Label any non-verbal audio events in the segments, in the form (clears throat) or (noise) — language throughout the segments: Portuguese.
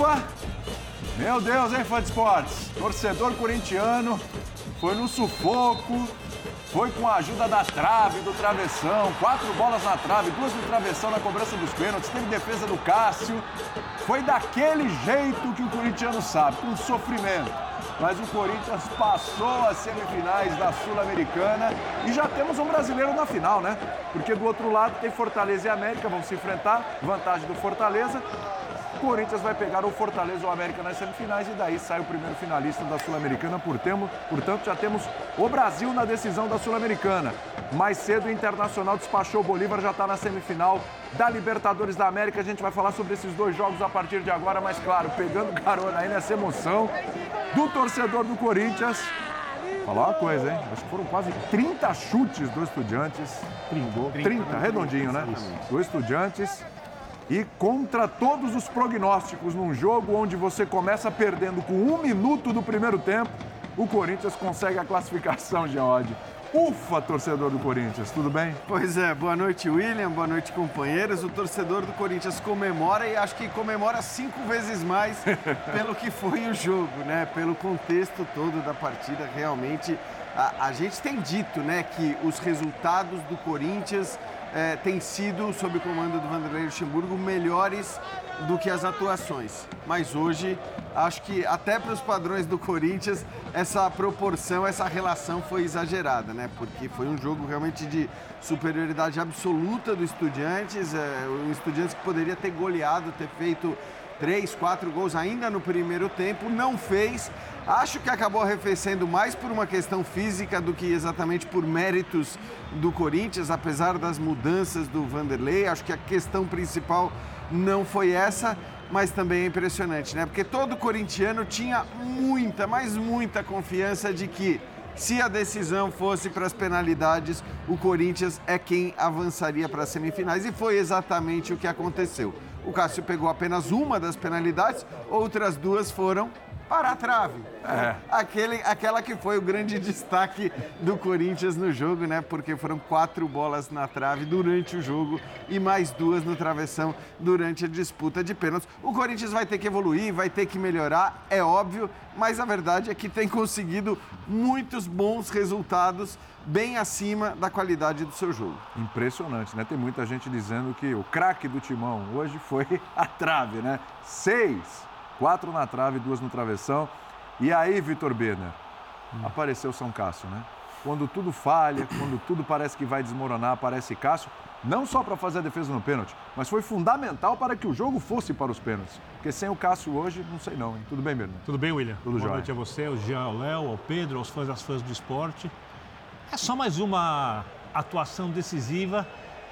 Ufa! Meu Deus, hein, fã de esportes? Torcedor corintiano foi no sufoco, foi com a ajuda da trave, do travessão, quatro bolas na trave, duas no travessão na cobrança dos pênaltis, teve defesa do Cássio. Foi daquele jeito que o corintiano sabe, com sofrimento. Mas o Corinthians passou as semifinais da Sul-Americana e já temos um brasileiro na final, né? Porque do outro lado tem Fortaleza e América, vão se enfrentar, vantagem do Fortaleza. Corinthians vai pegar o Fortaleza ou o América nas semifinais e daí sai o primeiro finalista da Sul-Americana. Portanto, já temos o Brasil na decisão da Sul-Americana. Mais cedo, o Internacional despachou o Bolívar, já está na semifinal da Libertadores da América. A gente vai falar sobre esses dois jogos a partir de agora, mas claro, pegando carona aí nessa emoção do torcedor do Corinthians. Falar uma coisa, hein? Acho que foram quase 30 chutes do Estudiantes. 30, 30 redondinho, né? Do Estudiantes e contra todos os prognósticos num jogo onde você começa perdendo com um minuto do primeiro tempo, o Corinthians consegue a classificação, (laughs) Geode. Ufa, torcedor do Corinthians, tudo bem? Pois é, boa noite, William, boa noite, companheiros. O torcedor do Corinthians comemora e acho que comemora cinco vezes mais (laughs) pelo que foi o jogo, né? Pelo contexto todo da partida. Realmente, a, a gente tem dito, né, que os resultados do Corinthians é, têm sido, sob o comando do Vanderlei Luxemburgo, melhores do que as atuações. Mas hoje, acho que até para os padrões do Corinthians, essa proporção, essa relação foi exagerada, né? Porque foi um jogo realmente de superioridade absoluta do Estudiantes, é, um Estudiantes que poderia ter goleado, ter feito três, quatro gols ainda no primeiro tempo, não fez. Acho que acabou arrefecendo mais por uma questão física do que exatamente por méritos do Corinthians, apesar das mudanças do Vanderlei. Acho que a questão principal não foi essa, mas também é impressionante, né? Porque todo corintiano tinha muita, mas muita confiança de que se a decisão fosse para as penalidades, o Corinthians é quem avançaria para as semifinais e foi exatamente o que aconteceu. O Cássio pegou apenas uma das penalidades, outras duas foram para a trave. É. Aquele, aquela que foi o grande destaque do Corinthians no jogo, né? Porque foram quatro bolas na trave durante o jogo e mais duas no travessão durante a disputa de pênaltis. O Corinthians vai ter que evoluir, vai ter que melhorar, é óbvio, mas a verdade é que tem conseguido muitos bons resultados bem acima da qualidade do seu jogo. Impressionante, né? Tem muita gente dizendo que o craque do timão hoje foi a trave, né? Seis Quatro na trave, duas no travessão. E aí, Vitor Berner, hum. apareceu São Cássio, né? Quando tudo falha, quando tudo parece que vai desmoronar, aparece Cássio, não só para fazer a defesa no pênalti, mas foi fundamental para que o jogo fosse para os pênaltis. Porque sem o Cássio hoje, não sei não, hein? Tudo bem, Berner? Tudo bem, William? Tudo Boa jóia. noite a você, ao Jean, ao Léo, ao Pedro, aos fãs das fãs do esporte. É só mais uma atuação decisiva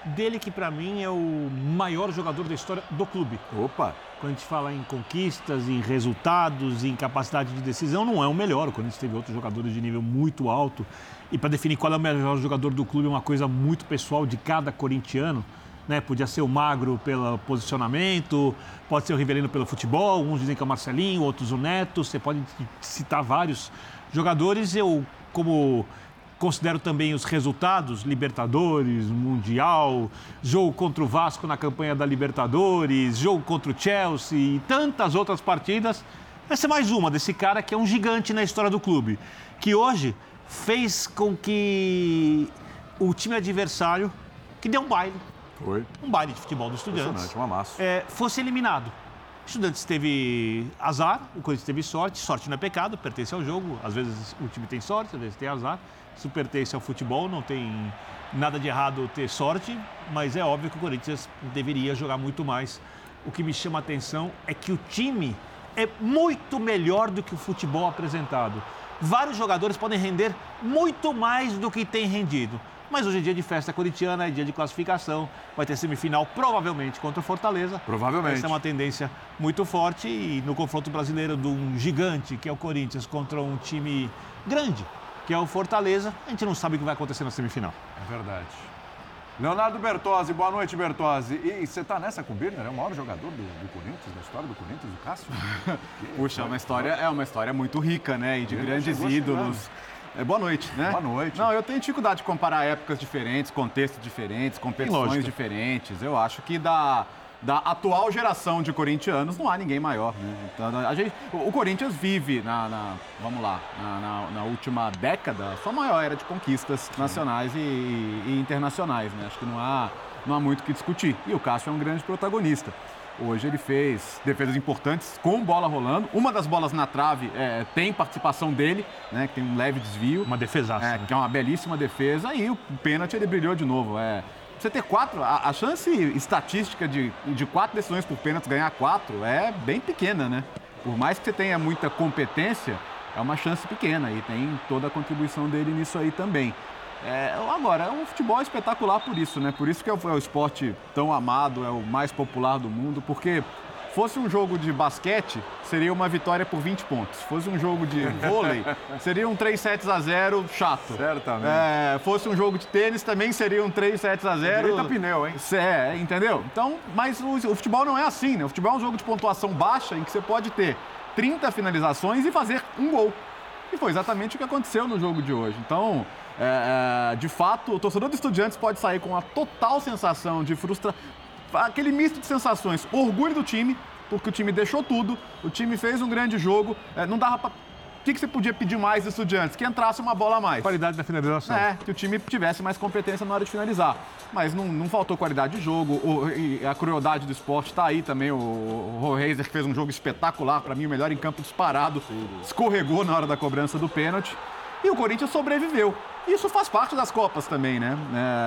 dele que para mim é o maior jogador da história do clube. Opa! Quando a gente fala em conquistas, em resultados, em capacidade de decisão, não é o melhor. Quando a gente teve outros jogadores de nível muito alto. E para definir qual é o melhor jogador do clube é uma coisa muito pessoal de cada corintiano. Né? Podia ser o Magro pelo posicionamento, pode ser o Rivelino pelo futebol, uns dizem que é o Marcelinho, outros o Neto, você pode citar vários jogadores. Eu, como Considero também os resultados, Libertadores, Mundial, jogo contra o Vasco na campanha da Libertadores, jogo contra o Chelsea e tantas outras partidas. Essa é mais uma desse cara que é um gigante na história do clube, que hoje fez com que o time adversário, que deu um baile, Foi. um baile de futebol do Estudiantes, um amasso. É, fosse eliminado. O Estudiantes teve azar, o Corinthians teve sorte, sorte não é pecado, pertence ao jogo, às vezes o time tem sorte, às vezes tem azar isso pertence ao futebol, não tem nada de errado ter sorte, mas é óbvio que o Corinthians deveria jogar muito mais. O que me chama a atenção é que o time é muito melhor do que o futebol apresentado. Vários jogadores podem render muito mais do que tem rendido. Mas hoje é dia de festa corintiana, é dia de classificação. Vai ter semifinal provavelmente contra o Fortaleza. Provavelmente. Essa é uma tendência muito forte. E no confronto brasileiro de um gigante, que é o Corinthians, contra um time grande, que é o Fortaleza. A gente não sabe o que vai acontecer na semifinal. É verdade. Leonardo Bertozzi, boa noite, Bertozzi. E, você está nessa com o Birner? É o maior jogador do, do, Corinthians, da história do Corinthians, o Cássio? (laughs) Puxa, é uma história, é uma história muito rica, né? E de Ele grandes ídolos. É, boa noite, né? Boa noite. Não, eu tenho dificuldade de comparar épocas diferentes, contextos diferentes, competições diferentes. Eu acho que da da atual geração de corintianos, não há ninguém maior. Né? Então, a gente, o Corinthians vive na, na vamos lá, na, na, na, última década, sua maior era de conquistas nacionais e, e, internacionais. Né? Acho que não há, não há muito o que discutir. E o Cássio é um grande protagonista. Hoje ele fez defesas importantes com bola rolando. Uma das bolas na trave é, tem participação dele, né? Que tem um leve desvio. Uma defesa. É, né? Que é uma belíssima defesa. E o pênalti ele brilhou de novo. É, você ter quatro, a, a, chance estatística de, de quatro decisões por pênalti ganhar quatro é bem pequena, né? Por mais que você tenha muita competência, é uma chance pequena e tem toda a contribuição dele nisso aí também. É, agora, é um futebol espetacular por isso, né? Por isso que é o, é o esporte tão amado, é o mais popular do mundo, porque fosse um jogo de basquete, seria uma vitória por 20 pontos. Fosse um jogo de (laughs) vôlei, seria um 3 sets a 0 chato. Certamente. É, fosse um jogo de tênis, também seria um 3 sets a 0. Direita pneu, hein? É, entendeu? Então, mas o, o futebol não é assim, né? O futebol é um jogo de pontuação baixa em que você pode ter 30 finalizações e fazer um gol. E foi exatamente o que aconteceu no jogo de hoje. Então, é, é, de fato, o torcedor do Estudiantes pode sair com a total sensação de frustração, aquele misto de sensações, orgulho do time, porque o time deixou tudo, o time fez um grande jogo, é, não dava para o que, que, você podia pedir mais dos estudiantes? Que entrasse uma bola a mais. Qualidade da finalização. É, que o time tivesse mais competência na hora de finalizar. Mas não, não faltou qualidade de jogo, o, a crueldade do esporte está aí também. O, o Reiser que fez um jogo espetacular, para mim o melhor em campo disparado, escorregou na hora da cobrança do pênalti. E o Corinthians sobreviveu. Isso faz parte das Copas também, né?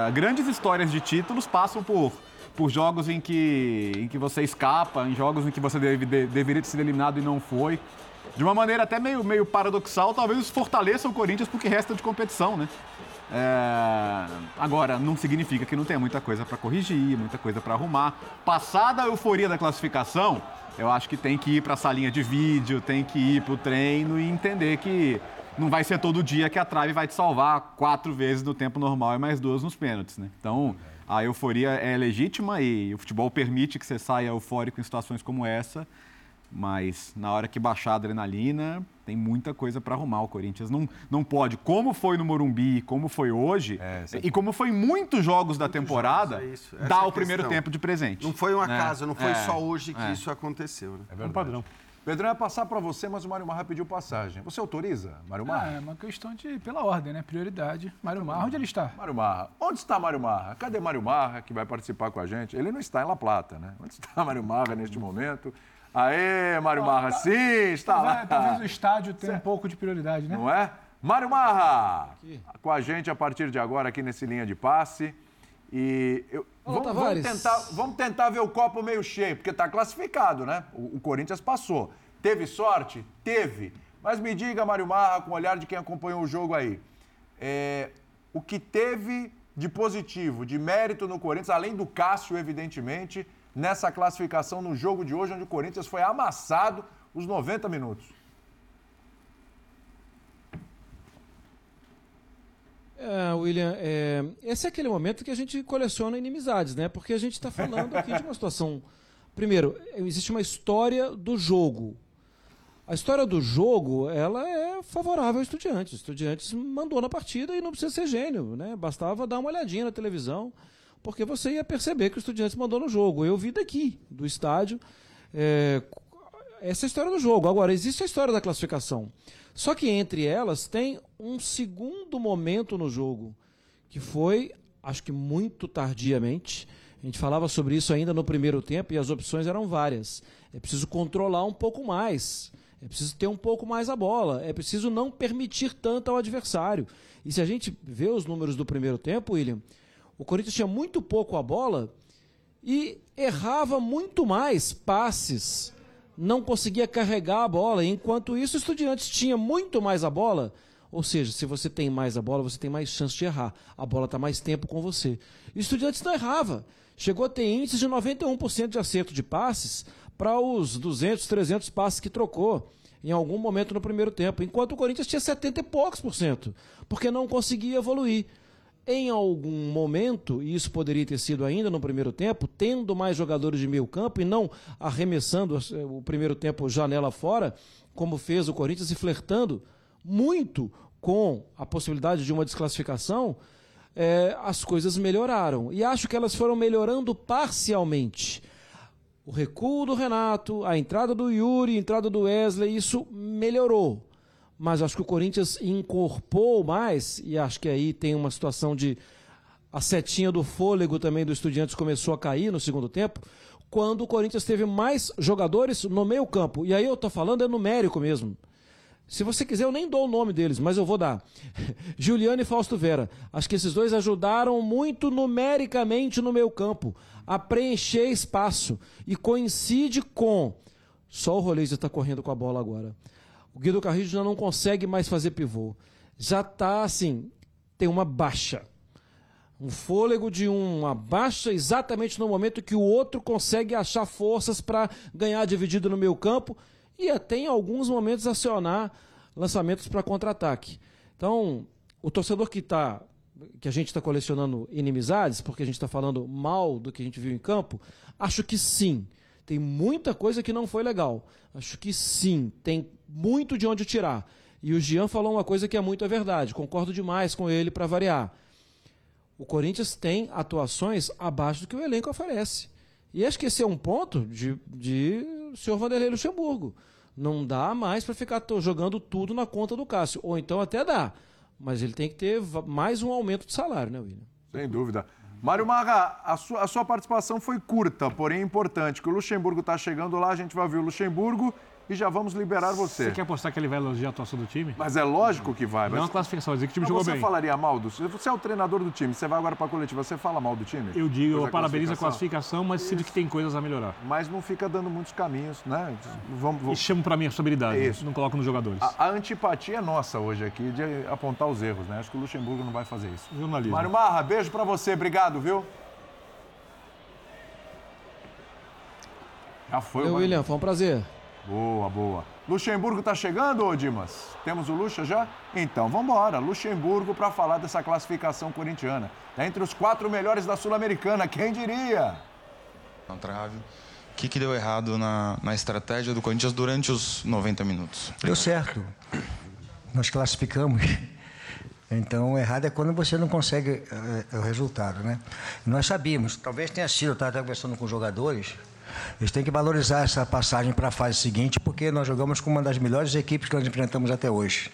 É, grandes histórias de títulos passam por, por jogos em que, em que você escapa, em jogos em que você deve, de, deveria ter sido eliminado e não foi. De uma maneira até meio, meio paradoxal, talvez isso fortaleça o Corinthians porque resta de competição, né? É... Agora, não significa que não tenha muita coisa para corrigir, muita coisa para arrumar. Passada a euforia da classificação, eu acho que tem que ir para a salinha de vídeo, tem que ir para o treino e entender que não vai ser todo dia que a trave vai te salvar quatro vezes no tempo normal e mais duas nos pênaltis, né? Então, a euforia é legítima e o futebol permite que você saia eufórico em situações como essa, mas na hora que baixar a adrenalina, tem muita coisa para arrumar. O Corinthians não, não pode, como foi no Morumbi, como foi hoje, é, e como foi em muitos jogos da temporada, jogos, é dar é o primeiro tempo de presente. Não foi um né? acaso, não foi é, só hoje que é. isso aconteceu. Né? É um padrão. Pedrão ia passar para você, mas o Mário Marra pediu passagem. Você autoriza, Mário Marra? Ah, é uma questão de, pela ordem, né? Prioridade. Mário Marra, onde ele está? Mário Marra. Onde está Mário Marra? Cadê Mário Marra, que vai participar com a gente? Ele não está em La Plata, né? Onde está (laughs) Mário Marra neste momento? Aê, Mário Marra, tá, sim, está talvez, lá. Talvez o estádio tenha um pouco de prioridade, né? Não é? Mário Marra, aqui. com a gente a partir de agora aqui nesse Linha de Passe. E eu, vamos, vamos, tentar, vamos tentar ver o copo meio cheio, porque está classificado, né? O, o, Corinthians passou. Teve sorte? Teve. Mas me diga, Mário Marra, com o olhar de quem acompanhou o jogo aí, é, o que teve de positivo, de mérito no Corinthians, além do Cássio, evidentemente, nessa classificação no jogo de hoje, onde o Corinthians foi amassado os 90 minutos? É, William, é, esse é aquele momento que a gente coleciona inimizades, né? Porque a gente está falando aqui de uma situação. Primeiro, existe uma história do jogo. A história do jogo, ela é favorável ao Estudiantes. O Estudiantes mandou na partida e não precisa ser gênio, né? Bastava dar uma olhadinha na televisão, porque você ia perceber que o Estudiantes mandou no jogo. Eu vi daqui, do estádio, é, essa é a história do jogo. Agora, existe a história da classificação. Só que entre elas tem um segundo momento no jogo, que foi, acho que muito tardiamente. A gente falava sobre isso ainda no primeiro tempo e as opções eram várias. É preciso controlar um pouco mais. É preciso ter um pouco mais a bola. É preciso não permitir tanto ao adversário. E se a gente vê os números do primeiro tempo, William, o Corinthians tinha muito pouco a bola e errava muito mais passes não conseguia carregar a bola. Enquanto isso, o Estudiantes tinha muito mais a bola. Ou seja, se você tem mais a bola, você tem mais chance de errar. A bola está mais tempo com você. O Estudiantes não errava. Chegou a ter índices de 91% de acerto de passes para os 200, 300 passes que trocou em algum momento no primeiro tempo. Enquanto o Corinthians tinha 70 e poucos por cento. Porque não conseguia evoluir em algum momento, e isso poderia ter sido ainda no primeiro tempo, tendo mais jogadores de meio campo e não arremessando o primeiro tempo janela fora, como fez o Corinthians, e flertando muito com a possibilidade de uma desclassificação, é, as coisas melhoraram. E acho que elas foram melhorando parcialmente. O recuo do Renato, a entrada do Yuri, a entrada do Wesley, isso melhorou. Mas acho que o Corinthians incorporou mais, e acho que aí tem uma situação de. A setinha do fôlego também do Estudiantes começou a cair no segundo tempo, quando o Corinthians teve mais jogadores no meio-campo. E aí eu tô falando é numérico mesmo. Se você quiser, eu nem dou o nome deles, mas eu vou dar. (laughs) Juliano e Fausto Vera. Acho que esses dois ajudaram muito numericamente no meu campo a preencher espaço. E coincide com. Só o Rolês está correndo com a bola agora. O Guido Carrillo já não consegue mais fazer pivô. Já está assim, tem uma baixa. Um fôlego de uma baixa exatamente no momento que o outro consegue achar forças para ganhar dividido no meio campo e até em alguns momentos acionar lançamentos para contra-ataque. Então, o torcedor que está que a gente está colecionando inimizades, porque a gente está falando mal do que a gente viu em campo, acho que sim. Tem muita coisa que não foi legal. Acho que sim, tem muito de onde tirar. E o Jean falou uma coisa que é muito a verdade. Concordo demais com ele para variar o Corinthians tem atuações abaixo do que o elenco oferece. E acho que esse é um ponto de, de senhor Vanderlei Luxemburgo. Não dá mais para ficar jogando tudo na conta do Cássio. Ou então até dá. Mas ele tem que ter mais um aumento de salário, né, William? Sem dúvida. Mário Marra, a sua, a sua participação foi curta, porém importante, que o Luxemburgo está chegando lá, a gente vai ver o Luxemburgo e já vamos liberar você. Você quer apostar que ele vai elogiar a atuação do time? Mas é lógico que vai. Não é uma classificação, dizer que o time Mas jogou você bem. falaria mal do Você é o treinador do time, você vai agora para a coletiva, você fala mal do time? Eu digo, eu parabenizo a classificação, mas sinto que tem coisas a melhorar. Mas não fica dando muitos caminhos, né? Vamos, E vamos... chamo pra minha responsabilidade, É isso. não coloco nos jogadores. A, a antipatia é nossa hoje aqui de apontar os erros, né? Acho que o Luxemburgo não vai fazer isso. Jornalismo. Mário Marra, beijo para você, obrigado, viu? Já foi Meu o William, foi um prazer. Boa, boa. Luxemburgo tá chegando, ô Dimas? Temos o Luxa já? Então, vamos embora. Luxemburgo para falar dessa classificação corintiana. Tá entre os quatro melhores da Sul-Americana, quem diria? na trave. O que, que deu errado na, na estratégia do Corinthians durante os 90 minutos? Deu certo. Nós classificamos. (laughs) Então, o errado é quando você não consegue eh, o resultado, né? Nós sabíamos, talvez tenha sido, eu estava conversando com os jogadores, eles têm que valorizar essa passagem para a fase seguinte, porque nós jogamos com uma das melhores equipes que nós enfrentamos até hoje.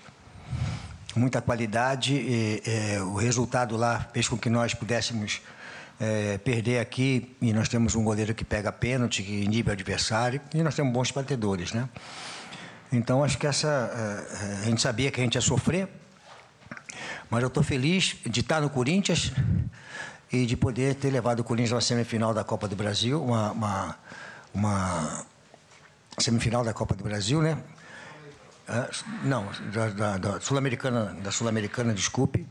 Muita qualidade, e, eh, o resultado lá fez com que nós pudéssemos eh, perder aqui, e nós temos um goleiro que pega pênalti, que inibe o adversário, e nós temos bons batedores, né? Então, acho que essa. eh, a gente sabia que a gente ia sofrer, mas eu estou feliz de estar no Corinthians e de poder ter levado o Corinthians à semifinal da Copa do Brasil, uma, uma, uma semifinal da Copa do Brasil, né? Ah, não, da, da- Sul-Americana, da Sul-Americana, desculpe.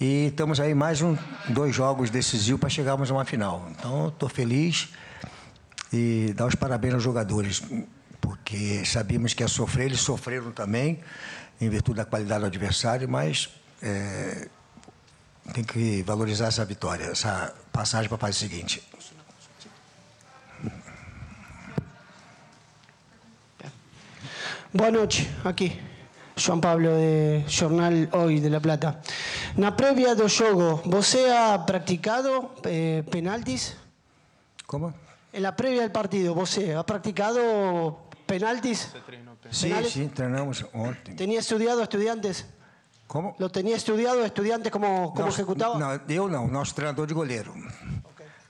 E estamos aí mais um, dois jogos decisivos para chegarmos a uma final. Então, estou feliz e dar os parabéns aos jogadores, porque sabíamos que ia sofrer, eles sofreram também, em virtude da qualidade do adversário, mas é, tem que valorizar essa vitória, essa passagem para a fase seguinte. Boa noite, aqui. João Pablo, de Jornal Hoy de La Plata. Na prévia do jogo, você ha praticado eh, penaltis? Como? Na prévia do partido, você ha praticado penaltis? Sim, Penales? sim, treinamos ontem. ¿Tenía estudiado estudiantes? Como? ¿Lo tenía estudiado estudiantes como, como Nosso- ejecutaba? Não, eu não, nosso treinador de goleiro.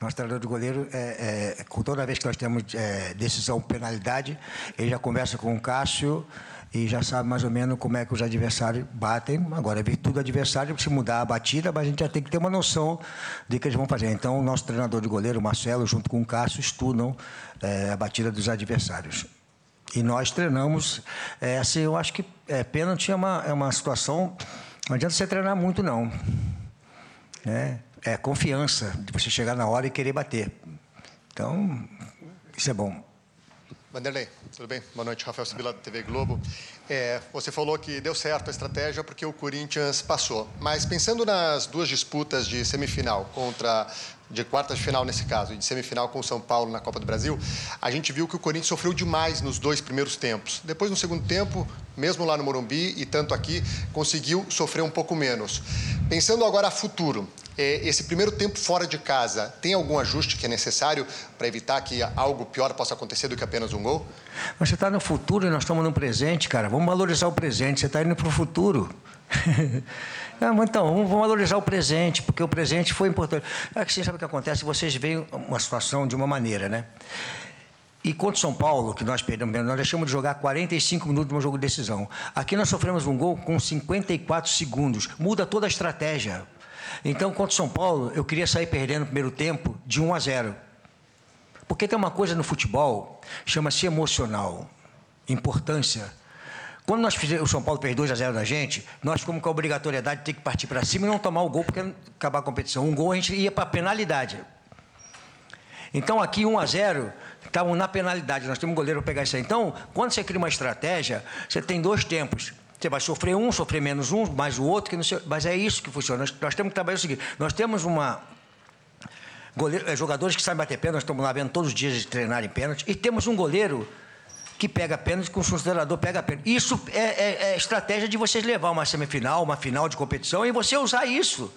Nosso treinador de goleiro, é, é, com toda vez que nós temos é, decisão penalidade, ele já conversa com o Cássio e já sabe mais ou menos como é que os adversários batem. Agora, é virtude do adversário se mudar a batida, mas a gente já tem que ter uma noção de que eles vão fazer. Então, o nosso treinador de goleiro, o Marcelo, junto com o Cássio, estudam é, a batida dos adversários. E nós treinamos, é, assim, eu acho que é, pênalti é uma, é uma situação, não adianta você treinar muito, não. Né? É confiança de você chegar na hora e querer bater. Então, isso é bom. Vanderlei, tudo bem? Boa noite, Rafael Sibila, da TV Globo. É, você falou que deu certo a estratégia porque o Corinthians passou. Mas pensando nas duas disputas de semifinal contra de quartas de final nesse caso, e de semifinal com o São Paulo na Copa do Brasil, a gente viu que o Corinthians sofreu demais nos dois primeiros tempos. Depois, no segundo tempo, mesmo lá no Morumbi e tanto aqui, conseguiu sofrer um pouco menos. Pensando agora a futuro, É, esse primeiro tempo fora de casa, tem algum ajuste que é necessário para evitar que algo pior possa acontecer do que apenas um gol? Mas você está no futuro e nós estamos no presente, cara. Vamos valorizar o presente. Você está indo para o futuro. (laughs) então, vamos valorizar o presente, porque o presente foi importante. É que você sabe o que acontece? Vocês veem uma situação de uma maneira, né? E contra o São Paulo, que nós perdemos, nós deixamos de jogar 45 minutos no jogo de decisão. Aqui nós sofremos um gol com 54 segundos. Muda toda a estratégia. Então, contra o São Paulo, eu queria sair perdendo no primeiro tempo de 1 a 0. Porque tem uma coisa no futebol, chama-se emocional, importância. Quando nós fizemos, o São Paulo fez 2 a 0 da gente, nós ficamos com a obrigatoriedade de ter que partir para cima e não tomar o gol, porque acabar a competição. Um gol a gente ia para a penalidade. Então aqui 1 a 0 estavam na penalidade, nós temos um goleiro pegar isso aí. Então, quando você cria uma estratégia, você tem dois tempos. Você vai sofrer um, sofrer menos um, mais o outro, que não sei, mas é isso que funciona. Nós, nós temos que trabalhar o seguinte: nós temos uma. Goleiro, é, jogadores que sabem bater pênalti, estamos lá vendo todos os dias de treinar em pênalti, e temos um goleiro que pega pênalti, com o considerador pega pênalti. Isso é, é, é estratégia de vocês levar uma semifinal, uma final de competição, e você usar isso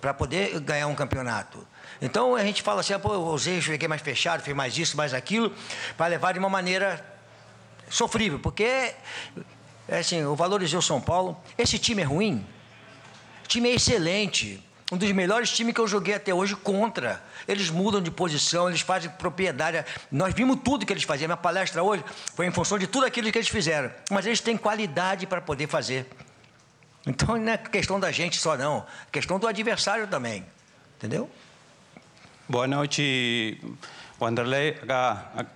para poder ganhar um campeonato. Então a gente fala assim, ah, pô, eu usei, fiquei mais fechado, fiz mais isso, mais aquilo, para levar de uma maneira sofrível, porque é assim, eu valorizei o São Paulo. Esse time é ruim? O time é excelente. Um dos melhores times que eu joguei até hoje contra. Eles mudam de posição, eles fazem propriedade. Nós vimos tudo que eles faziam. Minha palestra hoje foi em função de tudo aquilo que eles fizeram. Mas eles têm qualidade para poder fazer. Então não é questão da gente só, não. É questão do adversário também. Entendeu? Boa noite, Wanderlei.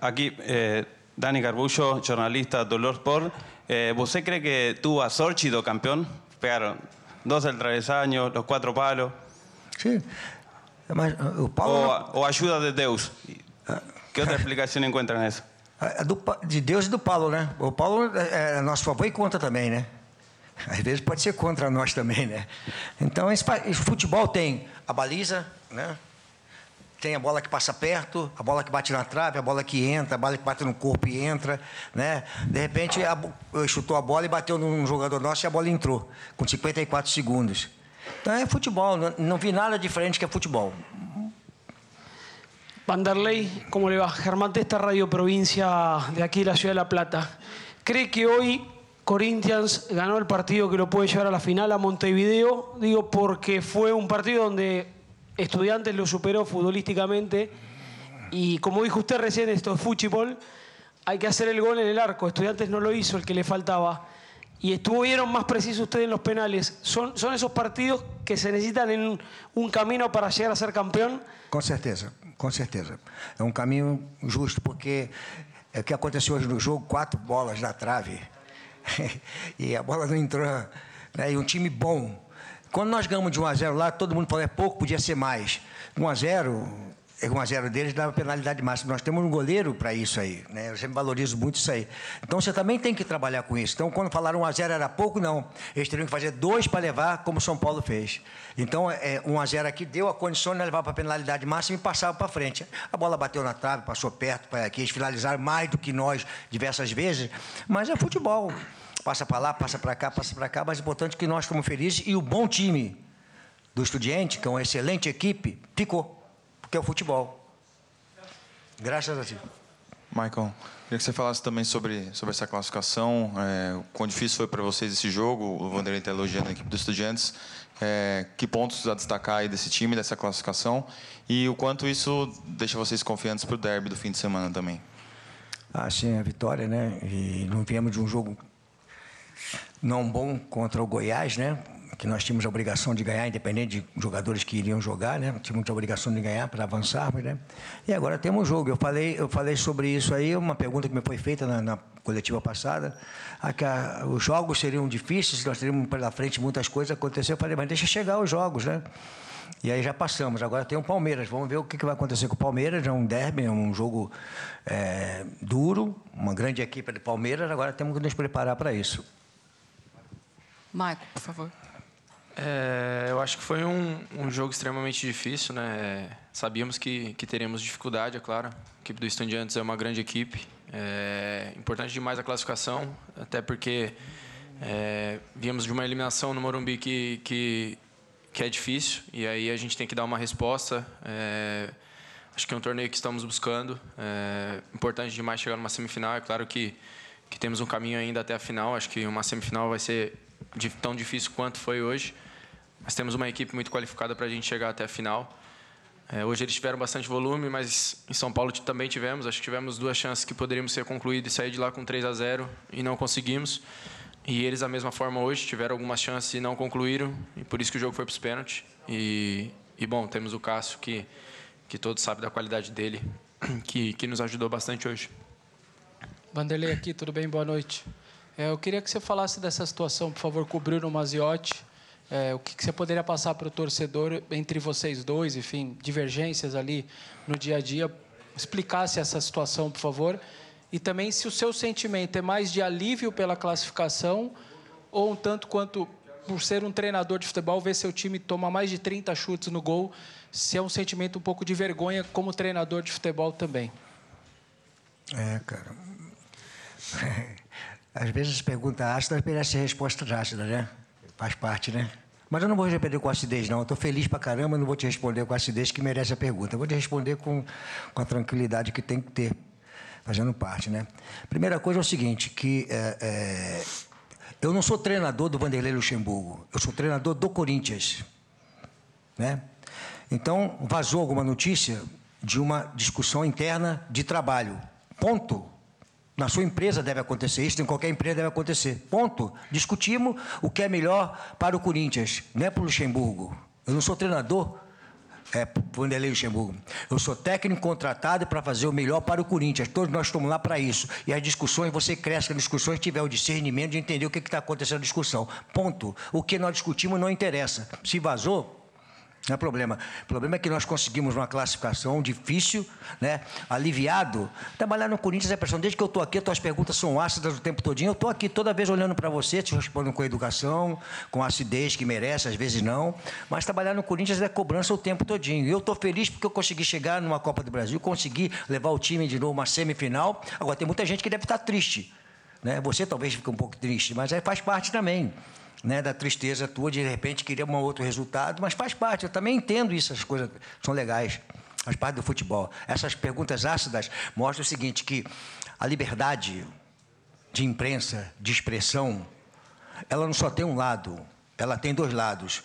Aqui, eh, Dani Garbullo, jornalista do Sport. Eh, ¿Você cree que tuvo a Sorchido campeón? Pegaron dos del travesaño, los cuatro palos. Sí. Paulo o, ajuda de Deus. Que outra explicação encontra nisso? (laughs) A do, de Deus e do Paulo, né? O Paulo é, é nosso favor e contra também, né? (laughs) Às vezes pode ser contra nós também, né? Então, esse, esse futebol tem a baliza, né? tem a bola que passa perto, a bola que bate na trave, a bola que entra, a bola que bate no corpo e entra, né? De repente, a, chutou a bola e bateu num jogador nosso e a bola entrou, com 54 segundos. É futebol, não vi nada diferente que é futebol. Vanderlei, ¿cómo le va? Germán Testa, Radio Provincia de aquí, la Ciudad de La Plata. ¿Cree que hoy Corinthians ganó el partido que lo puede llevar a la final a Montevideo? Digo, porque fue un partido donde Estudiantes lo superó futbolísticamente y como dijo usted recién, esto es fútbol, hay que hacer el gol en el arco. Estudiantes no lo hizo, el que le faltaba. Y estuvieron más precisos ustedes en los penales. ¿Son, son esos partidos que se necesitan en un, un camino para llegar a ser campeón? Com certeza, com certeza. É um caminho justo, porque o que aconteceu hoje no jogo, quatro bolas na trave. (laughs) e a bola não entrou. Né? E um time bom, quando nós ganhamos de 1 a 0 lá, todo mundo falou, é pouco, podia ser mais. 1 a 0 1 a 0 deles dava penalidade máxima. Nós temos um goleiro para isso aí, né? Eu sempre valorizo muito isso aí. Então você também tem que trabalhar com isso. Então quando falaram 1 a 0 era pouco, não. Eles teriam que fazer dois para levar, como o São Paulo fez. Então é, 1 a 0 aqui deu a condição de levar para a penalidade máxima e passava para frente. A bola bateu na trave, passou perto para aqui, eles finalizaram mais do que nós diversas vezes, mas é futebol passa para lá, passa para cá, passa para cá, mas é importante que nós ficamos felizes e o bom time do Estudiante, que é uma excelente equipe, ficou, porque é o futebol. Graças a Deus. Michael, queria que você falasse também sobre, sobre essa classificação, é, quão difícil foi para vocês esse jogo, o Vanderlei está elogiando a equipe dos Estudiantes, é, que pontos a destacar aí desse time, dessa classificação, e o quanto isso deixa vocês confiantes para o derby do fim de semana também. Ah, sim, a vitória, né? E não viemos de um jogo não bom contra o Goiás, né? Que nós tínhamos a obrigação de ganhar, independente de jogadores que iriam jogar, né? Tínhamos a obrigação de ganhar para avançarmos, né? E agora temos jogo. Eu falei, eu falei sobre isso aí, uma pergunta que me foi feita na, na coletiva passada, a que a, os jogos seriam difíceis, nós teríamos pela frente muitas coisas acontecer. Eu falei, mas deixa chegar os jogos, né? E aí já passamos. Agora tem o Palmeiras. Vamos ver o que, vai acontecer com o Palmeiras. É um derby, é um jogo é, duro, uma grande equipe de Palmeiras. Agora temos que nos preparar para isso. Michael, por favor. É, eu acho que foi um, um, jogo extremamente difícil, né? Sabíamos que, que dificuldade, é claro. A equipe do Estudiantes é uma grande equipe. É importante demais a classificação, até porque é, viemos de uma eliminação no Morumbi que, que, que é difícil e aí a gente tem que dar uma resposta. É, acho que é um torneio que estamos buscando. É importante demais chegar numa semifinal. É claro que, que temos um caminho ainda até a final. Acho que uma semifinal vai ser tão difícil quanto foi hoje. Mas temos uma equipe muito qualificada para a gente chegar até a final. É, hoje eles tiveram bastante volume, mas em São Paulo também tivemos. Acho que tivemos duas chances que poderíamos ser concluídas e sair de lá com 3 a 0 e não conseguimos. E eles, da mesma forma, hoje tiveram algumas chances e não concluíram. E por isso que o jogo foi para os pênaltis. E, e, bom, temos o Cássio, que, que todos sabem da qualidade dele, (clears throat) que, que nos ajudou bastante hoje. Vanderlei aqui, tudo bem? Boa noite. É, eu queria que você falasse dessa situação, por favor, com o Bruno Maziotti. É, o que, que, você poderia passar para o torcedor entre vocês dois, enfim, divergências ali no dia a dia? Explicasse essa situação, por favor. E também se o seu sentimento é mais de alívio pela classificação ou um tanto quanto por ser um treinador de futebol, ver seu time tomar mais de 30 chutes no gol, se é um sentimento um pouco de vergonha como treinador de futebol também. É, cara. (laughs) Às vezes as perguntas ácidas merecem respostas ácidas, né? Faz parte, né? Mas eu não vou responder com acidez, não. Estou feliz pra caramba, não vou te responder com acidez que merece a pergunta. Eu vou te responder com, com a tranquilidade que tem que ter, fazendo parte, né? Primeira coisa é o seguinte, que é, é, eu não sou treinador do Vanderlei Luxemburgo. Eu sou treinador do Corinthians, né? Então, vazou alguma notícia de uma discussão interna de trabalho. Ponto. Na sua empresa deve acontecer isso, em qualquer empresa deve acontecer. Ponto. Discutimos o que é melhor para o Corinthians, não é para o Luxemburgo. Eu não sou treinador, é Vanderlei Luxemburgo. Eu sou técnico contratado para fazer o melhor para o Corinthians. Todos nós estamos lá para isso. E as discussões, você cresce nas discussões, tiver o discernimento de entender o que está acontecendo na discussão. Ponto. O que nós discutimos não interessa. Se vazou, não é problema. O problema é que nós conseguimos uma classificação difícil, né? aliviado. Trabalhar no Corinthians é pressão. Desde que eu estou aqui, as tuas perguntas são ácidas o tempo todinho. Eu estou aqui toda vez olhando para você, te respondendo com educação, com acidez que merece, às vezes não. Mas trabalhar no Corinthians é cobrança o tempo todinho. Eu estou feliz porque eu consegui chegar numa Copa do Brasil, consegui levar o time de novo uma semifinal. Agora, tem muita gente que deve estar triste. Né? Você talvez fique um pouco triste, mas faz parte também né, da tristeza tua de repente querer um outro resultado, mas faz parte. Eu também entendo isso, essas coisas são legais, faz parte do futebol. Essas perguntas ácidas mostram o seguinte: que a liberdade de imprensa, de expressão, ela não só tem um lado, ela tem dois lados.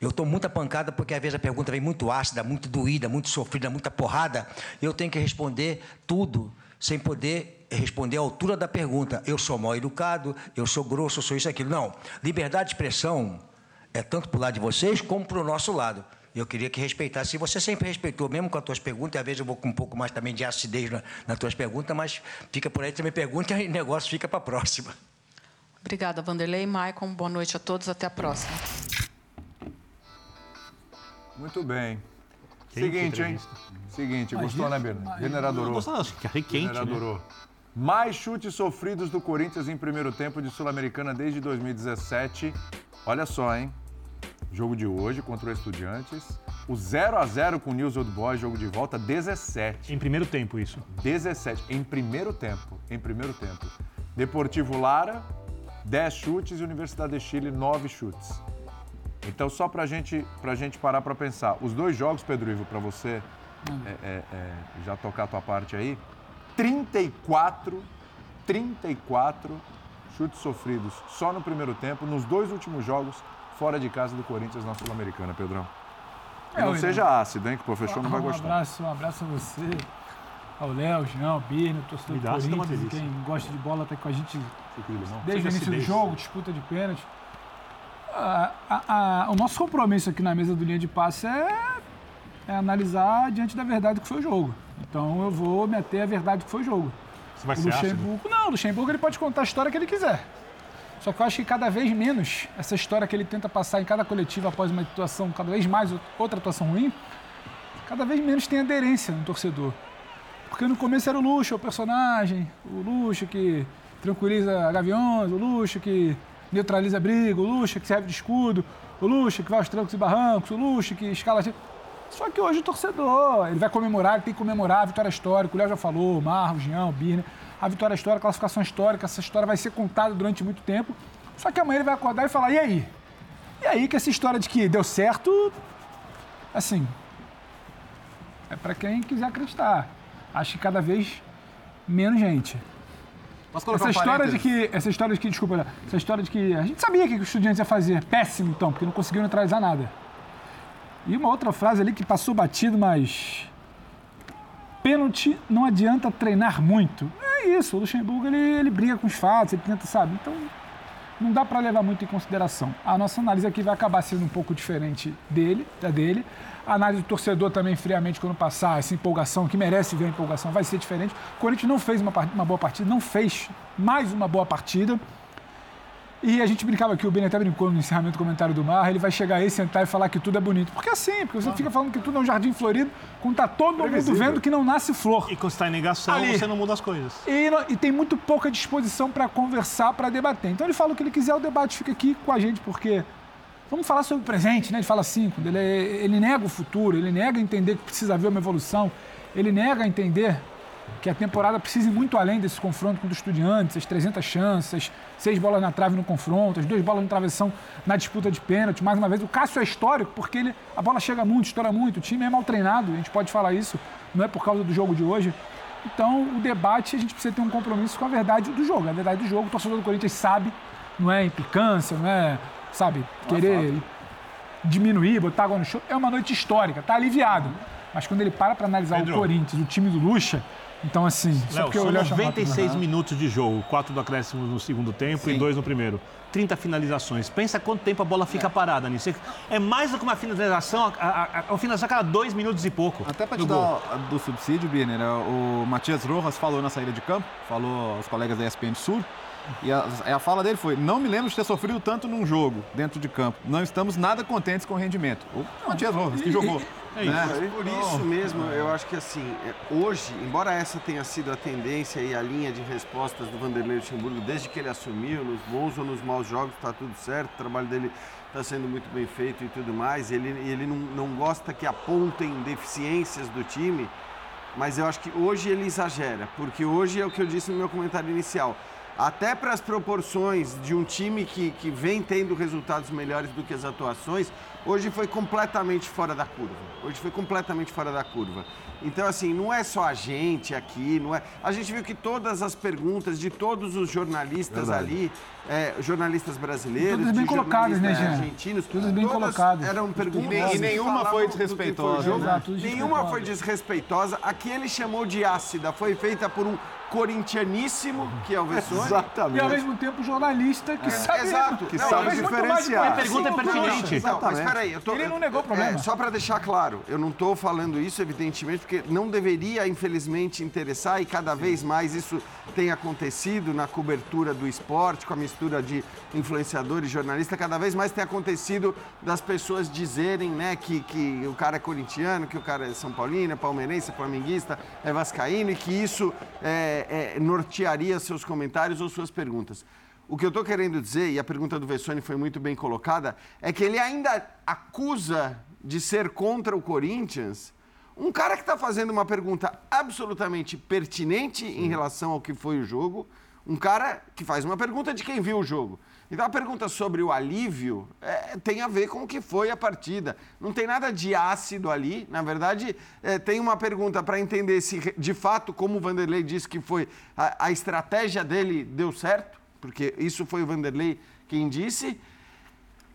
Eu estou muita pancada porque às vezes a pergunta vem muito ácida, muito doída, muito sofrida, muita porrada. Eu tenho que responder tudo sem poder responder à altura da pergunta. Eu sou mal educado, eu sou grosso, eu sou isso, aquilo. Não. Liberdade de expressão é tanto para o lado de vocês como para o nosso lado. Eu queria que respeitasse. E você sempre respeitou, mesmo com as tuas perguntas, às vezes eu vou com um pouco mais também de acidez na, nas tuas perguntas, mas fica por aí também pergunta (laughs) e o negócio fica para a próxima. Obrigada, Vanderlei. Maicon, boa noite a todos. Até a próxima. Muito bem. Seguinte, hein? Seguinte, gostou, né, Bernardo? Bernardo adorou. Gostou, não, fica quente, Bernardo né? Mais chutes sofridos do Corinthians em primeiro tempo de Sul-Americana desde 2017. Olha só, hein? Jogo de hoje contra o Estudiantes. O 0 a 0 com o News Old Boys, jogo de volta, 17. Em primeiro tempo, isso. 17. Em primeiro tempo. Em primeiro tempo. Deportivo Lara, 10 chutes e Universidade de Chile, 9 chutes. Então, só pra gente, pra gente parar pra pensar. Os dois jogos, Pedro Ivo, pra você é, é, é, já tocar a tua parte aí, 34, 34 chutes sofridos só no primeiro tempo, nos dois últimos jogos, fora de casa do Corinthians na Sul-Americana, Pedrão. É, não seja ácido, hein, que o professor não vai um gostar. abraço, um abraço a você, ao Léo, Jean, ao Birne, o torcedor do é Corinthians, quem gosta de bola está com a gente desde o início do jogo, disputa de pênalti. Ah, a- a- o nosso compromisso aqui na mesa do linha de passe é, é analisar diante da verdade que foi o jogo. Então eu vou meter a verdade que foi o jogo. Você vai o ácido? Luxemburgo, não, o Luxemburgo ele pode contar a história que ele quiser. Só que eu acho que cada vez menos essa história que ele tenta passar em cada coletiva após uma atuação, cada vez mais outra atuação ruim, cada vez menos tem aderência no torcedor. Porque no começo era o Luxo, o personagem, o Luxo que tranquiliza gaviões, o Luxo que neutraliza a briga, o Luxo que serve de escudo, o Luxo que vai aos trancos e barrancos, o Luxo que escala... Só que hoje o torcedor, ele vai comemorar, ele tem que comemorar a vitória histórica, o Léo já falou, o Marro, o Jean, o Birner, a vitória histórica, a classificação histórica, essa história vai ser contada durante muito tempo. Só que amanhã ele vai acordar e falar, e aí? E aí que essa história de que deu certo, assim, é para quem quiser acreditar. Acho que cada vez menos gente. Posso colocar Essa um história de que, essa história de que, desculpa, essa história de que a gente sabia que os estudiantes ia fazer péssimo então, porque não conseguiram neutralizar nada. E uma outra frase ali que passou batido, mas pênalti não adianta treinar muito. É isso, o Luxemburgo ele, ele briga com os fatos, ele tenta, sabe? Então não dá para levar muito em consideração. A nossa análise aqui vai acabar sendo um pouco diferente dele, da dele. A análise do torcedor também, friamente, quando passar essa empolgação, que merece ver a empolgação, vai ser diferente. O Corinthians não fez uma, uma boa partida, não fez mais uma boa partida. E a gente brincava aqui, o Ben até brincou no encerramento do comentário do Mar, ele vai chegar aí, sentar e falar que tudo é bonito. Porque é assim, porque você fica falando que tudo é um jardim florido, quando tá todo mundo Previsível. vendo que não nasce flor. E quando está em negação, Ali. você não muda as coisas. E, e tem muito pouca disposição para conversar, para debater. Então ele fala o que ele quiser, o debate fica aqui com a gente, porque vamos falar sobre o presente, né? Ele fala assim, quando ele, ele nega o futuro, ele nega entender que precisa haver uma evolução, ele nega entender que a temporada precisa ir muito além desse confronto com os estudiantes, as 300 chances, seis bolas na trave no confronto, as duas bolas no travessão na disputa de pênalti. Mais uma vez, o Cássio é histórico porque ele, a bola chega muito, estoura muito, o time é mal treinado, a gente pode falar isso, não é por causa do jogo de hoje. Então, o debate, a gente precisa ter um compromisso com a verdade do jogo. A verdade do jogo, o torcedor do Corinthians sabe, não é implicância, não é, sabe, querer diminuir, botar água no show. É uma noite histórica, tá aliviado. Mas quando ele para para analisar Pedro. o Corinthians, o time do Lucha, então assim, só Léo, chamou a 96 atenção. minutos de jogo, quatro do acréscimo no segundo tempo e dois no primeiro. 30 finalizações. Pensa quanto tempo a bola fica parada nisso. É mais do que uma finalização, a, a, a, a finalização a cada dois minutos e pouco. Até para te dar gol. o- do subsídio, Birner, o Matias Rojas falou na saída de campo, falou aos colegas da ESPN Sul, e a, a fala dele foi: Não me lembro de ter sofrido tanto num jogo dentro de campo. Não estamos nada contentes com o rendimento. O Matias Rojas, que jogou. É né? Mas por isso mesmo, eu acho que assim, é, hoje, embora essa tenha sido a tendência e a linha de respostas do Vanderlei Luxemburgo desde que ele assumiu, nos bons ou nos maus jogos, está tudo certo, o trabalho dele está sendo muito bem feito e tudo mais, ele, ele não, não gosta que apontem deficiências do time, mas eu acho que hoje ele exagera, porque hoje é o que eu disse no meu comentário inicial. Até para as proporções de um time que, que vem tendo resultados melhores do que as atuações, hoje foi completamente fora da curva. Hoje foi completamente fora da curva. Então, assim, não é só a gente aqui, não é. A gente viu que todas as perguntas de todos os jornalistas Verdade. ali, é, jornalistas brasileiros, Todas bem colocadas, né, Jean? argentinos, Todas bem todas colocadas. Eram perguntas E- e nenhuma foi foi desrespeitosa, jogo. né? Exato, tudo Nenhuma foi desrespeitosa. A que ele chamou de ácida foi feita por um corintianíssimo, que é o Vessone. E ao mesmo tempo jornalista que É, sabe. Exato. Que Não, sabe diferenciar. A pergunta é Sim, pertinente. Não, mas peraí, eu tô, Ele não negou o é, problema. só para deixar claro, eu não estou falando isso, evidentemente, porque não deveria, infelizmente, interessar e cada vez mais isso tem acontecido na cobertura do esporte, com a mistura de influenciadores, jornalistas, cada vez mais tem acontecido das pessoas dizerem né, que, que o cara é corintiano, que o cara é São Paulino, é palmeirense, é flamenguista, é vascaíno e que isso é, é, nortearia seus comentários ou suas perguntas. O que eu estou querendo dizer, e a pergunta do Vessone foi muito bem colocada, é que ele ainda acusa de ser contra o Corinthians um cara que está fazendo uma pergunta absolutamente pertinente em relação ao que foi o jogo, um cara que faz uma pergunta de quem viu o jogo. Então a pergunta sobre o alívio é, tem a ver com o que foi a partida. Não tem nada de ácido ali. Na verdade, é, tem uma pergunta para entender se de fato, como o Vanderlei disse que foi, a, a estratégia dele deu certo, porque isso foi o Vanderlei quem disse.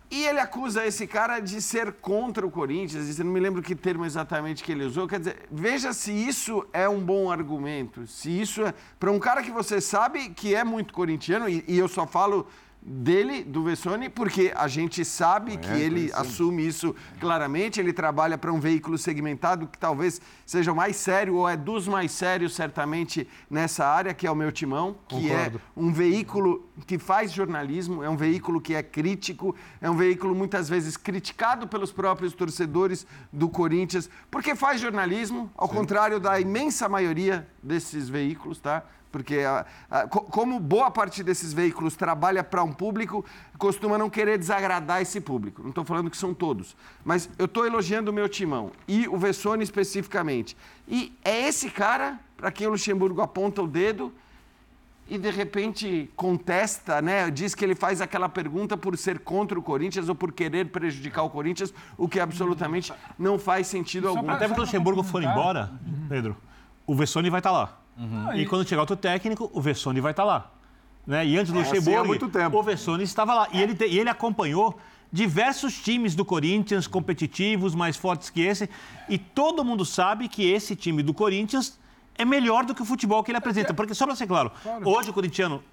E ele acusa esse cara de ser contra o Corinthians, eu não me lembro que termo exatamente que ele usou. Quer dizer, veja se isso é um bom argumento. Se isso é. Para um cara que você sabe que é muito corintiano, e, e eu só falo dele, do Vessone, porque a gente sabe que ele assume isso claramente. Ele trabalha para um veículo segmentado que talvez seja o mais sério, ou é dos mais sérios, certamente, nessa área, que é o meu timão, que é Concordo. um veículo que faz jornalismo, é um veículo que é crítico, é um veículo muitas vezes criticado pelos próprios torcedores do Corinthians, porque faz jornalismo, ao contrário da imensa maioria desses veículos, tá? Porque a- a- co- como boa parte desses veículos trabalha para um público, costuma não querer desagradar esse público. Não estou falando que são todos, mas eu estou elogiando o meu timão e o Vessone especificamente. E é esse cara para quem o Luxemburgo aponta o dedo e de repente contesta, né? Diz que ele faz aquela pergunta por ser contra o Corinthians ou por querer prejudicar o Corinthians, o que absolutamente não faz sentido algum. Até porque o Luxemburgo for embora, Pedro, o Vessone vai estar lá. E quando chegar outro técnico, o Vessone vai estar lá. Né? E antes do É, assim há Luxemburgo, muito tempo. o Vessone estava lá. E ele, te- e ele acompanhou diversos times do Corinthians, competitivos, mais fortes que esse. E todo mundo sabe que esse time do Corinthians é melhor do que o futebol que ele apresenta. Porque, só para ser claro, hoje o corintiano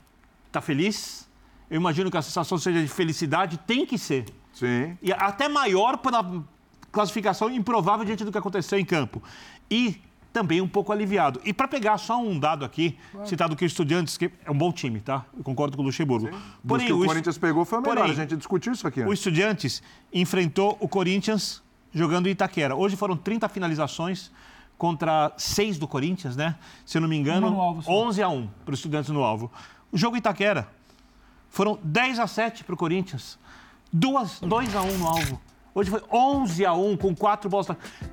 está feliz. Eu imagino que a sensação seja de felicidade, tem que ser. Sim. E até maior pela classificação improvável diante do que aconteceu em campo. E também um pouco aliviado. E para pegar só um dado aqui, citado que o Estudiantes, que é um bom time, tá? Eu concordo com o Luxemburgo. Dos que o Est- Corinthians pegou foi o melhor. porém, a gente discutiu isso aqui. o antes. Estudiantes enfrentou o Corinthians jogando em Itaquera. Hoje foram 30 finalizações contra 6 do Corinthians, né? Se eu não me engano, no alvo só. 11 a 1 para os Estudiantes no alvo. O jogo em Itaquera foram 10 a 7 para o Corinthians. 2, 2 a 1 no alvo. Hoje foi 11 a 1 com quatro bolas.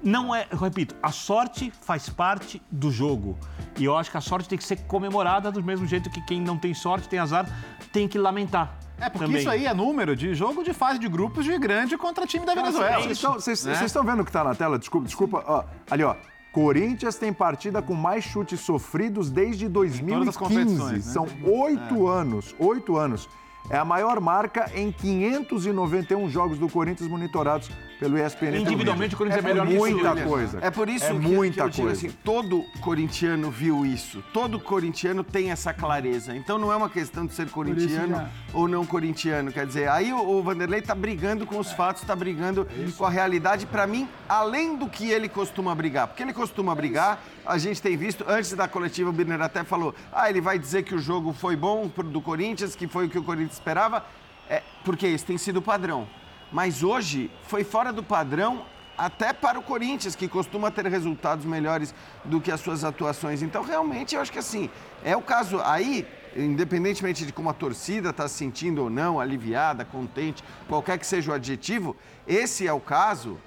Não é, eu repito, a sorte faz parte do jogo. E eu acho que a sorte tem que ser comemorada do mesmo jeito que quem não tem sorte, tem azar, tem que lamentar. É, porque também. isso aí é número de jogo de fase de grupos de grande contra time da Venezuela. Vocês estão- Vocês Né? vocês estão vendo o que está na tela? Desculpa, desculpa. ó, ali, ó. Corinthians tem partida com mais chutes sofridos desde 2015. as competições, né? São oito anos. Oito anos. É a maior marca em 591 jogos do Corinthians monitorados pelo ESPN. Individualmente, o Corinthians é melhor que muita isso, coisa. É por isso é que, muita que eu digo coisa. assim, todo corintiano viu isso. Todo corintiano tem essa clareza. Então não é uma questão de ser corintiano já- ou não corintiano. Quer dizer, aí o, o Vanderlei tá brigando com os fatos, tá brigando com a realidade. Pra mim, além do que ele costuma brigar. Porque ele costuma brigar, a gente tem visto, antes da coletiva, o Birner até falou: ah, ele vai dizer que o jogo foi bom do Corinthians, que foi o que o Corinthians esperava. É, porque esse tem sido o padrão. Mas hoje foi fora do padrão até para o Corinthians, que costuma ter resultados melhores do que as suas atuações. Então, realmente, eu acho que assim, é o caso. Aí, independentemente de como a torcida está se sentindo ou não, aliviada, contente, qualquer que seja o adjetivo, esse é o caso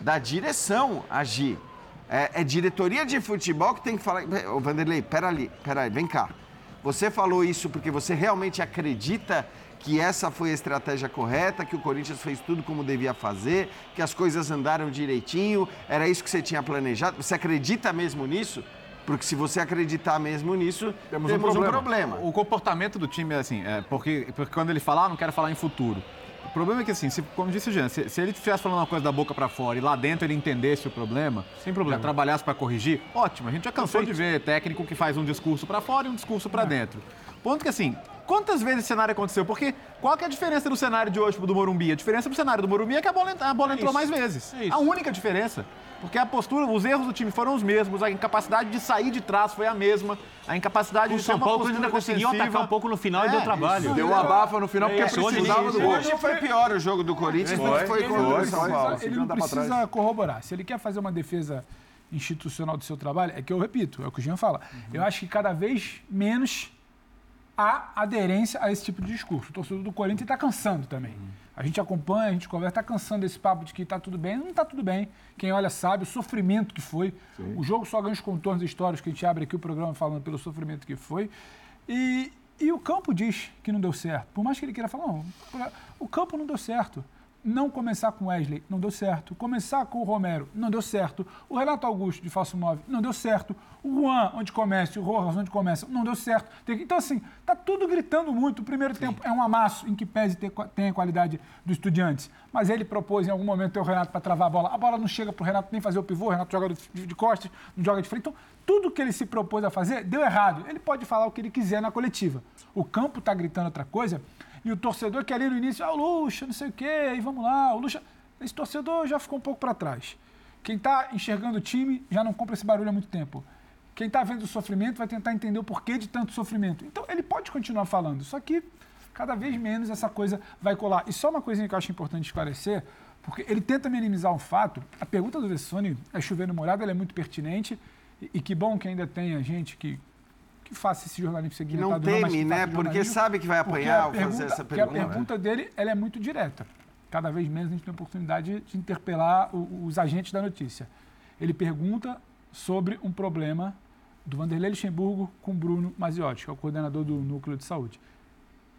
da direção agir. É, é diretoria de futebol que tem que falar. Ô, Vanderlei, peraí, peraí, vem cá. Você falou isso porque você realmente acredita que essa foi a estratégia correta, que o Corinthians fez tudo como devia fazer, que as coisas andaram direitinho, era isso que você tinha planejado? Você acredita mesmo nisso? Porque se você acreditar mesmo nisso, temos, um, problema. O comportamento do time é assim, é, porque, porque quando ele fala, ah, não quero falar em futuro. O problema é que, assim, se, como disse o Jean, se, se ele estivesse falando uma coisa da boca pra fora e lá dentro ele entendesse o problema, Sem problema. já trabalhasse pra corrigir, ótimo. A gente já cansou de ver técnico que faz um discurso pra fora e um discurso É. pra dentro. Ponto que, assim, quantas vezes esse cenário aconteceu? Porque qual que é a diferença do cenário de hoje pro do Morumbi? A diferença pro cenário do Morumbi é que a bola, a bola entrou isso. mais vezes. É isso. A única diferença. Porque a postura, os erros do time foram os mesmos, a incapacidade de sair de trás foi a mesma, a incapacidade O de ter São uma Paulo ainda conseguiu atacar um pouco no final e É, deu trabalho. Deu uma abafa no final porque isso, hoje precisava ele- do gol. Hoje foi pior o jogo do Corinthians do que foi contra foi, o São foi. Paulo. Ele não precisa corroborar. Se ele quer fazer uma defesa institucional do seu trabalho, é que eu repito, é o que o Jean fala. Eu acho que cada vez menos há aderência a esse tipo de discurso. O torcedor do Corinthians está cansando também. A gente acompanha, a gente conversa, está cansando desse papo de que está tudo bem. Não está tudo bem. Quem olha sabe o sofrimento que foi. O jogo só ganha os contornos históricos que a gente abre aqui o programa falando pelo sofrimento que foi. E, e o campo diz que não deu certo. Por mais que ele queira falar, não, o campo não deu certo. Não começar com Wesley não deu certo. Começar com o Romero não deu certo. O Renato Augusto de falso 9 não deu certo. O Juan, onde começa, o Rojas, onde começa, não deu certo. Então, assim, tá tudo gritando muito. O primeiro tempo é um amasso em que pese ter, tem a qualidade do Estudiantes. Mas ele propôs em algum momento ter o Renato para travar a bola. A bola não chega para o Renato nem fazer o pivô. O Renato joga de, de costas, não joga de frente. Então, tudo que ele se propôs a fazer deu errado. Ele pode falar o que ele quiser na coletiva. O campo está gritando outra coisa. E o torcedor que ali no início, ah, o Lucha, não sei o quê, e vamos lá, o Lucha. Esse torcedor já ficou um pouco para trás. Quem está enxergando o time já não compra esse barulho há muito tempo. Quem está vendo o sofrimento vai tentar entender o porquê de tanto sofrimento. Então, ele pode continuar falando, só que cada vez menos essa coisa vai colar. E só uma coisinha que eu acho importante esclarecer, porque ele tenta minimizar um fato. A pergunta do Vessone, é chover no morado, ela é muito pertinente. E, e que bom que ainda tem gente que, que faça esse jornalismo segmentado. não teme, que né? Porque sabe que vai apanhar ao fazer pergunta- essa porque a pergunta. pergunta dele ela é muito direta. Cada vez menos a gente tem a oportunidade de interpelar o- os agentes da notícia. Ele pergunta sobre um problema do Vanderlei Luxemburgo com Bruno Maziotti, que é o coordenador do núcleo de saúde.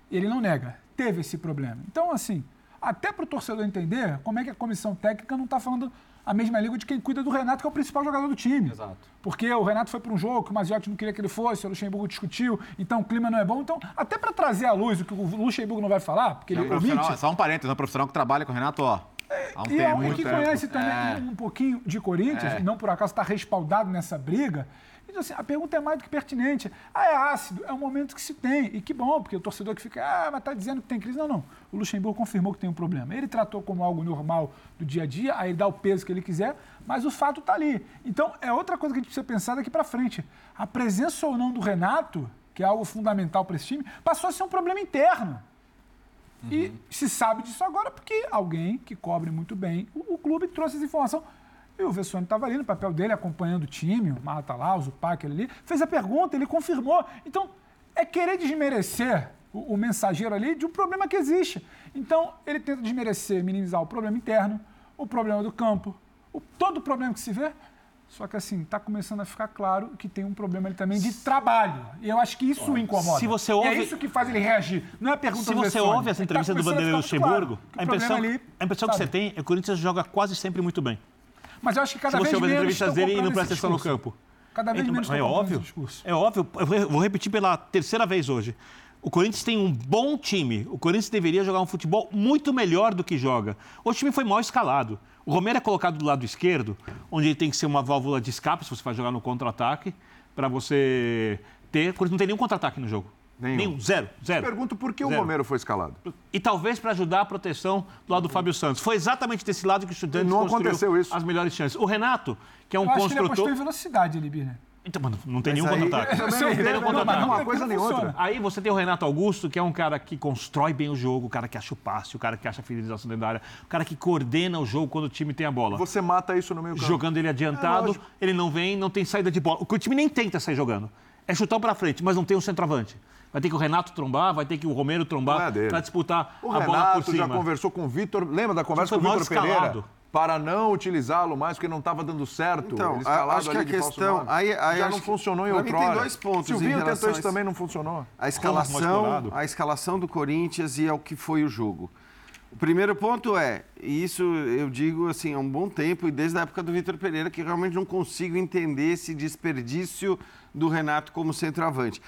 Ele não nega, teve esse problema. Então, assim, até para o torcedor entender como é que a comissão técnica não está falando a mesma língua de quem cuida do Renato, que é o principal jogador do time. Exato. Porque o Renato foi para um jogo que o Maziotti não queria que ele fosse, o Luxemburgo discutiu, então o clima não é bom. Então, até para trazer à luz o que o Luxemburgo não vai falar, porque É ele um profissional- omite, Só um parênteses, é um profissional que trabalha com o Renato, ó. Há um e é tempo, um muito que tempo. conhece também É. um pouquinho de Corinthians, É. e não por acaso está respaldado nessa briga. Então, assim, a pergunta é mais do que pertinente. Ah, é ácido, é um momento que se tem. E que bom, porque o torcedor que fica, ah, mas está dizendo que tem crise. Não, não. O Luxemburgo confirmou que tem um problema. Ele tratou como algo normal do dia a dia, aí dá o peso que ele quiser, mas o fato está ali. Então, é outra coisa que a gente precisa pensar daqui para frente. A presença ou não do Renato, que é algo fundamental para esse time, passou a ser um problema interno. E se sabe disso agora porque alguém que cobre muito bem o, o clube trouxe essa informação. E o Vessone estava ali no papel dele, acompanhando o time, o Mata lá, o Zupac ali, fez a pergunta, ele confirmou. Então, é querer desmerecer o, o mensageiro ali de um problema que existe. Então, ele tenta desmerecer, minimizar o problema interno, o problema do campo, o, todo o problema que se vê. Só que assim, está começando a ficar claro que tem um problema ali também de trabalho. E eu acho que isso o incomoda. Se você E ouve- é isso que faz ele reagir. Não é a pergunta Se do você ouve essa Ele tá entrevista do começando a Vanderlei ficar muito Luxemburgo, claro que a impressão, ali, a impressão que sabe? você tem é que o Corinthians joga quase sempre muito bem. Mas eu acho que cada Se você vez ouve as menos entrevistas dele e não presta atenção no campo. Cada vez Então, menos é óbvio, é óbvio. Eu vou- vou repetir pela terceira vez hoje. O Corinthians tem um bom time. O Corinthians deveria jogar um futebol muito melhor do que joga. O time foi mal escalado. O Romero é colocado do lado esquerdo, onde ele tem que ser uma válvula de escape, se você vai jogar no contra-ataque, para você ter. O Corinthians não tem nenhum contra-ataque no jogo. Nenhum. Zero. Zero. Pergunto por que o Zero. Romero foi escalado. E talvez para ajudar a proteção do lado do Fábio Santos. Foi exatamente desse lado que o Estudiantes Não aconteceu isso. as melhores chances. O Renato, que é um eu acho que ele apostou construtor... em velocidade ali, Birner. Então, mano, não tem Mas nenhum contra-ataque. Não não tem nenhum não, contra-ataque. uma coisa nem outra. Aí você tem o Renato Augusto, que é um cara que constrói bem o jogo, o cara que acha o passe, o cara que acha a finalização dentro da área, o cara que coordena o jogo quando o time tem a bola. Você mata isso no meio campo. Jogando ele É, adiantado, lógico. ele não vem, não tem saída de bola. O time nem tenta sair jogando. É chutão pra frente, mas não tem um centroavante. Vai ter que o Renato trombar, vai ter que o Romero é trombar dele. pra disputar O a bola por Renato já cima. conversou com o Vitor. Lembra da conversa com o Vitor Pereira? Para não utilizá-lo mais, porque não estava dando certo. Então, acho que a questão- aí- aí já não que- funcionou em outrora. tem dois pontos Silvinho tentou a isso também, não funcionou. A escalação, a escalação do Corinthians e ao que foi o jogo. O primeiro ponto é, e isso eu digo assim há um bom tempo e desde a época do Vitor Pereira que realmente não consigo entender esse desperdício do Renato como centroavante.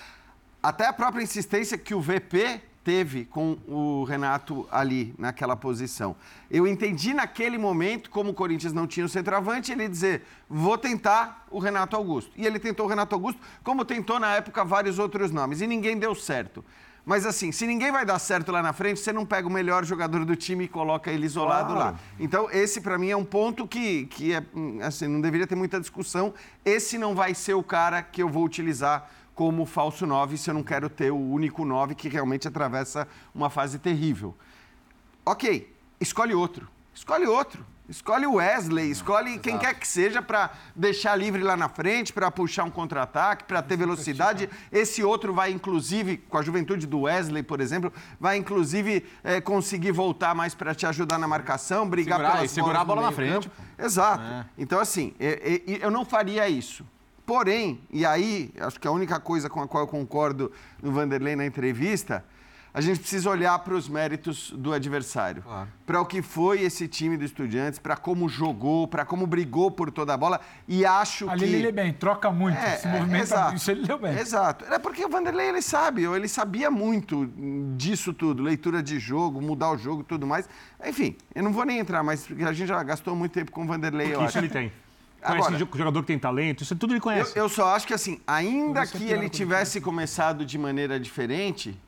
Até a própria insistência que o VP teve com o Renato ali naquela posição. Eu entendi naquele momento, como o Corinthians não tinha o centroavante, ele dizer: vou tentar o Renato Augusto. E ele tentou o Renato Augusto, como tentou na época vários outros nomes, e ninguém deu certo. Mas assim, se ninguém vai dar certo lá na frente, você não pega o melhor jogador do time e coloca ele isolado Claro. lá. Então, esse para mim é um ponto que, que é, hum, assim, não deveria ter muita discussão. Esse não vai ser o cara que eu vou utilizar como falso 9 se eu não quero ter o único 9 que realmente atravessa uma fase terrível. Ok, escolhe outro. Escolhe outro. Escolhe o Wesley, escolhe quem quer que seja para deixar livre lá na frente, para puxar um contra-ataque, para ter velocidade. Esse outro vai, inclusive, com a juventude do Wesley, por exemplo, vai, inclusive, eh, conseguir voltar mais para te ajudar na marcação, brigar Segurar, pelas e segurar a bola na frente. Exato. É. Então, assim, é- é- eu não faria isso. Porém, e aí, acho que a única coisa com a qual eu concordo no Vanderlei na entrevista, a gente precisa olhar para os méritos do adversário. Para o que foi esse time do Estudiantes, para como jogou, para como brigou por toda a bola. E acho Ali que. ele lê bem, troca muito, É, se é, movimenta exato. muito, isso ele leu bem. Exato. É porque o Vanderlei, ele sabe, ou ele sabia muito disso tudo, leitura de jogo, mudar o jogo e tudo mais. Enfim, eu não vou nem entrar, mas porque a gente já gastou muito tempo com o Vanderlei, eu Isso acho. ele tem. Conhece Agora- jo- jogador que tem talento, isso tudo ele Eu, conhece. eu só acho que assim, ainda que ele tivesse começado de maneira diferente,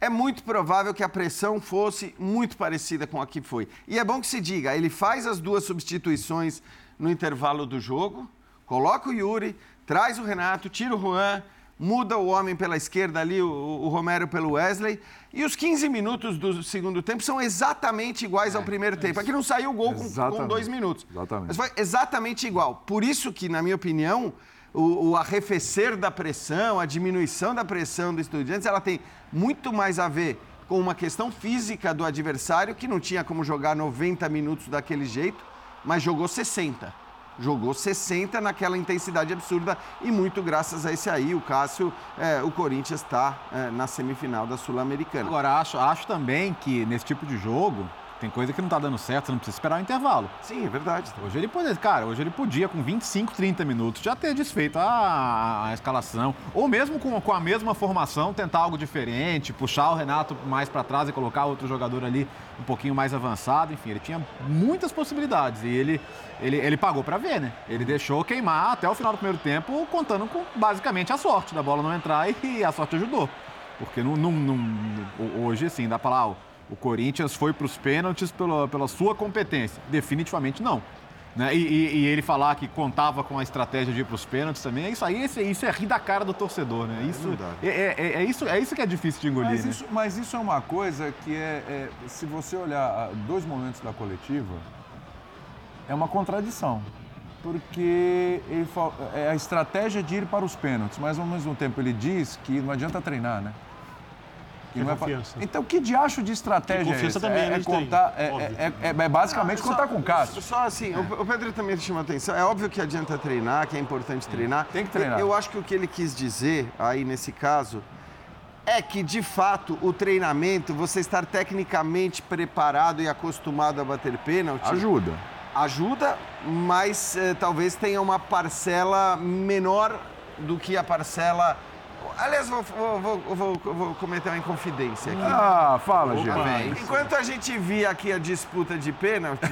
é muito provável que a pressão fosse muito parecida com a que foi. E é bom que se diga, ele faz as duas substituições no intervalo do jogo, coloca o Yuri, traz o Renato, tira o Juan, muda o homem pela esquerda ali, o, o Romero pelo Wesley, e os 15 minutos do segundo tempo são exatamente iguais ao primeiro tempo. Aqui não saiu o gol com, com dois minutos. Exatamente. Mas foi exatamente igual. Por isso que, na minha opinião, o, o arrefecer da pressão, a diminuição da pressão do Estudiantes, ela tem muito mais a ver com uma questão física do adversário, que não tinha como jogar 90 minutos daquele jeito, mas jogou 60. Jogou 60 naquela intensidade absurda e muito graças a esse aí, o Cássio, é, o Corinthians está é, na semifinal da Sul-Americana. Agora, acho, acho também que nesse tipo de jogo, tem coisa que não tá dando certo, você não precisa esperar o intervalo. Sim, é verdade. Hoje ele podia, cara, hoje ele podia, com 25, 30 minutos, já ter desfeito a, a escalação. Ou mesmo com, com a mesma formação, tentar algo diferente, puxar o Renato mais para trás e colocar outro jogador ali um pouquinho mais avançado. Enfim, ele tinha muitas possibilidades. E ele, ele, ele pagou para ver, né? Ele deixou queimar até o final do primeiro tempo, contando com basicamente a sorte da bola não entrar (laughs) e a sorte ajudou. Porque não, não, não, hoje, assim, dá pra ah, o Corinthians foi para os pênaltis pela, pela sua competência. Definitivamente não. Né? E, e, e, ele falar que contava com a estratégia de ir para os pênaltis também, é isso aí, isso, isso é rir da cara do torcedor, né? Isso, é, é, é, é, isso, é isso que é difícil de engolir. Mas, né? isso, mas isso é uma coisa que é, é, se você olhar dois momentos da coletiva, é uma contradição. Porque ele é a estratégia de ir para os pênaltis, mas ao mesmo tempo ele diz que não adianta treinar, né? Que não é confiança. Então, que diacho de estratégia confiança é também, é, é, contar, é, é, é, é, basicamente não, contar só, com o Cássio. Só assim, o, o Pedro também chama atenção. É óbvio que adianta treinar, que é importante treinar. Tem que treinar. Eu, eu acho que o que ele quis dizer aí nesse caso é que, de fato, o treinamento, você estar tecnicamente preparado e acostumado a bater pênalti... Ajuda. Ajuda, mas eh, talvez tenha uma parcela menor do que a parcela Aliás, vou, vou, vou, vou, cometer uma inconfidência aqui. Ah, fala, gente. Enquanto a gente via aqui a disputa de pênaltis.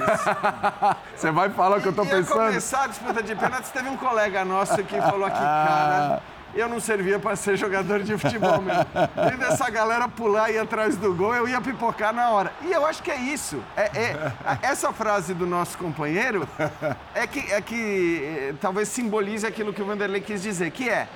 (laughs) Você vai falar o que eu tô pensando? Começar a disputa de pênaltis, teve um colega nosso que falou aqui, cara. Eu não servia para ser jogador de futebol mesmo. Vendo essa galera pular e ir atrás do gol, eu ia pipocar na hora. E eu acho que é isso. É, é essa frase do nosso companheiro é que, é que é, talvez simbolize aquilo que o Vanderlei quis dizer, que é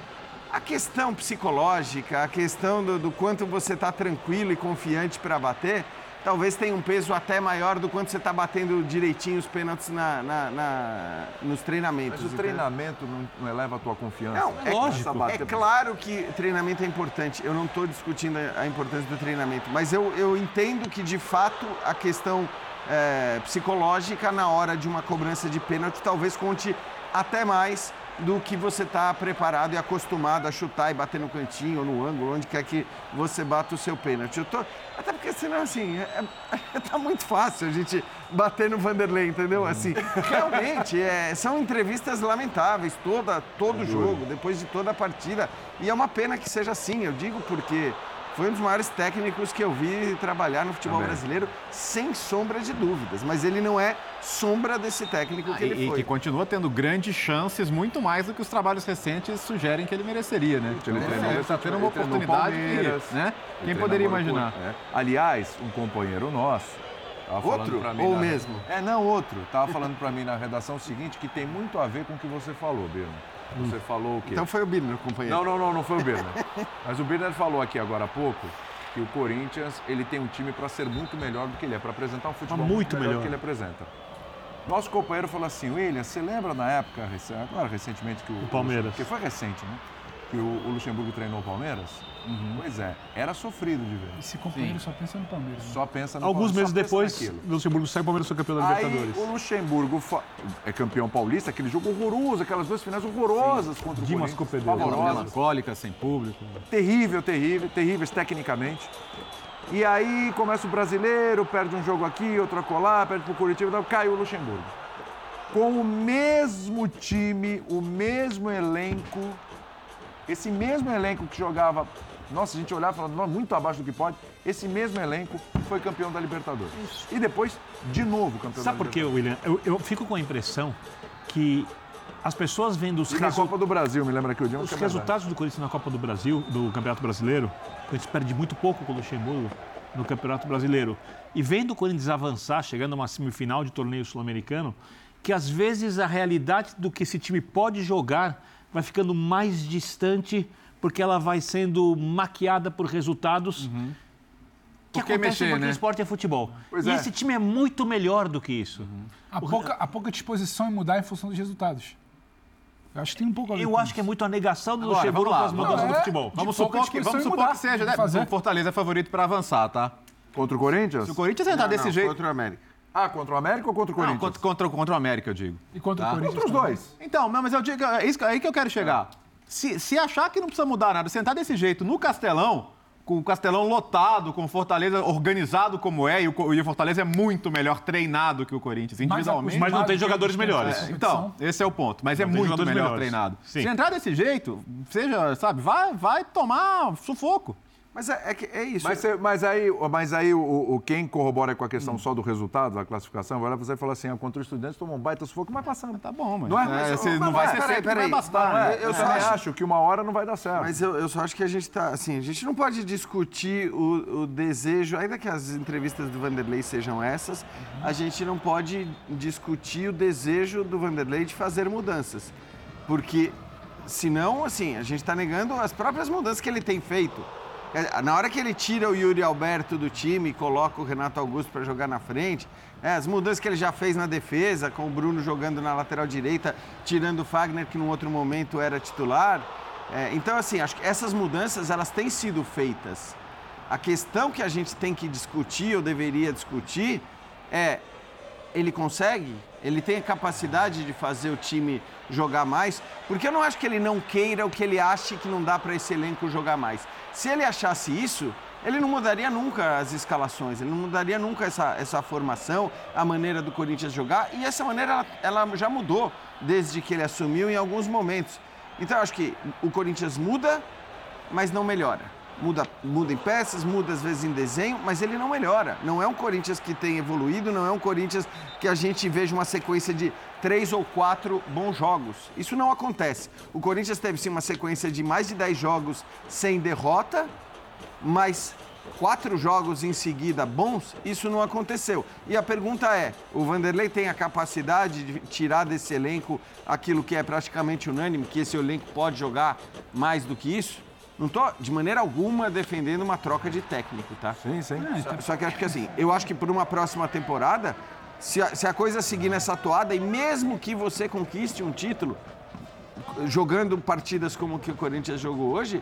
a questão psicológica, a questão do, do quanto você está tranquilo e confiante para bater, talvez tenha um peso até maior do quanto você está batendo direitinho os pênaltis na, na, na, nos treinamentos. Mas o treinamento não, não, eleva a tua confiança? Não, é, lógico. É claro que treinamento é importante. Eu não estou discutindo a importância do treinamento, mas eu, eu entendo que, de fato, a questão é, psicológica na hora de uma cobrança de pênalti talvez conte até mais do que você está preparado e acostumado a chutar e bater no cantinho ou no ângulo, onde quer que você bata o seu pênalti. Eu tô... Até porque senão, assim, é, é, (laughs) tá muito fácil a gente bater no Vanderlei, entendeu? Assim, (laughs) realmente, é, são entrevistas lamentáveis, toda, todo jogo, depois de toda a partida. E é uma pena que seja assim, eu digo porque foi um dos maiores técnicos que eu vi trabalhar no futebol Também. brasileiro, sem sombra de dúvidas. Mas ele não é sombra desse técnico que ah, ele e, foi. E que continua tendo grandes chances, muito mais do que os trabalhos recentes sugerem que ele mereceria, né? Ele é, está tendo uma oportunidade que, né? Quem poderia imaginar? É. Aliás, um companheiro nosso outro ou na... mesmo? É, não, outro. Tava falando para mim na redação o seguinte, que tem muito a ver com o que você falou, Bruno. Você falou o quê? Então foi o Birner, companheiro. Não, não, não, não foi o Birner. (laughs) Mas o Birner falou aqui agora há pouco que o Corinthians ele tem um time para ser muito melhor do que ele é, para apresentar um futebol muito, muito melhor, melhor do que ele apresenta. Nosso companheiro falou assim, William, você lembra na época, agora recentemente que o, o Palmeiras, que foi recente, né? Que o, o Luxemburgo treinou o Palmeiras? Uhum. Pois é, era sofrido de ver. Esse companheiro Sim. só pensa no Palmeiras. Né? Só pensa no Alguns meses depois, o Luxemburgo sai, o Palmeiras foi campeão da Aí, Libertadores. o Luxemburgo é campeão paulista, aquele jogo horroroso, aquelas duas finais horrorosas Sim. contra o Dimas Corinthians. Pavorosas. Melancólica, sem público. Terrível, terrível, terríveis tecnicamente. E aí começa o brasileiro, perde um jogo aqui, outro acolá, perde pro Curitiba, caiu o Luxemburgo. Com o mesmo time, o mesmo elenco, esse mesmo elenco que jogava nossa, a gente olhava e falava, muito abaixo do que pode. Esse mesmo elenco foi campeão da Libertadores. Isso. E depois, de novo, campeão Sabe da por quê, William? Eu, eu, fico com a impressão que as pessoas vendo os resultados. Copa do Brasil, me lembra que o dia Os resultados do Corinthians na Copa do Brasil, do Campeonato Brasileiro, o Corinthians perde muito pouco com o Luxemburgo no Campeonato Brasileiro. E vendo o Corinthians avançar, chegando a uma semifinal de torneio sul-americano, que às vezes a realidade do que esse time pode jogar vai ficando mais distante porque ela vai sendo maquiada por resultados. Uhum. Que porque acontece mexer, porque né? esporte é futebol. Pois e é. esse time é muito melhor do que isso. Uhum. A, pouca, a pouca disposição em mudar em função dos resultados. Eu acho que tem um pouco a ver Eu acho isso. que é muito a negação do Luxemburgo com as mudanças do é, futebol. Vamos supor que, vamos supor que seja, né? O Fortaleza é favorito para avançar, tá? Contra o Corinthians? Se o Corinthians entrar desse não, jeito. Contra o América. Ah, contra o América ou contra o Corinthians? Não, contra, contra, contra o América, eu digo. E contra Tá? o Corinthians. Contra os também. dois. Então, não, mas eu digo, é isso, é aí que eu quero chegar. Se, se achar que não precisa mudar nada, sentar desse jeito no Castelão, com o Castelão lotado, com o Fortaleza organizado como é, e o, e o Fortaleza é muito melhor treinado que o Corinthians, individualmente. Mas não tem jogadores É, melhores. Então, esse é o ponto. Mas é Não tem muito melhor melhores. treinado. Sim. Se entrar desse jeito, seja, sabe, vai, vai tomar sufoco. Mas é, é, que- é isso. Mas, mas aí, mas aí o, o- quem corrobora com a questão só do resultado, da classificação, vai lá você e fala assim, ah, contra o Estudiantes tomou um baita sufoco, mas passando. Tá bom, mas Não é? é, Mas- não vai é, ser peraí, sempre que vai peraí. bastar. Não né? Eu, Eu também acho- acho que uma hora não vai dar certo. Mas eu, eu só acho que a gente tá, assim, a gente não pode discutir o, o desejo, ainda que as entrevistas do Vanderlei sejam essas, a gente não pode discutir o desejo do Vanderlei de fazer mudanças. Porque, senão, assim, a gente está negando as próprias mudanças que ele tem feito. Na hora que ele tira o Yuri Alberto do time e coloca o Renato Augusto para jogar na frente, é, as mudanças que ele já fez na defesa, com o Bruno jogando na lateral direita, tirando o Fagner, que num outro momento era titular. É, então, assim, acho que essas mudanças elas têm sido feitas. A questão que a gente tem que discutir, ou deveria discutir, é ele consegue? Ele tem a capacidade de fazer o time jogar mais? Porque eu não acho que ele não queira o que ele ache que não dá para esse elenco jogar mais. Se ele achasse isso, ele não mudaria nunca as escalações, ele não mudaria nunca essa, essa formação, a maneira do Corinthians jogar. E essa maneira ela, ela já mudou desde que ele assumiu em alguns momentos. Então eu acho que o Corinthians muda, mas não melhora. Muda, muda em peças, muda às vezes em desenho, mas ele não melhora. Não é um Corinthians que tem evoluído, não é um Corinthians que a gente veja uma sequência de três ou quatro bons jogos. Isso não acontece. O Corinthians teve sim uma sequência de mais de dez jogos sem derrota, mas quatro jogos em seguida bons, isso não aconteceu. E a pergunta é: o Vanderlei tem a capacidade de tirar desse elenco aquilo que é praticamente unânime, que esse elenco pode jogar mais do que isso? Não estou de maneira alguma defendendo uma troca de técnico, tá? Sim, sim. Só, só que acho que assim, eu acho que por uma próxima temporada, se a, se a coisa seguir nessa toada, e mesmo que você conquiste um título, jogando partidas como que o Corinthians jogou hoje,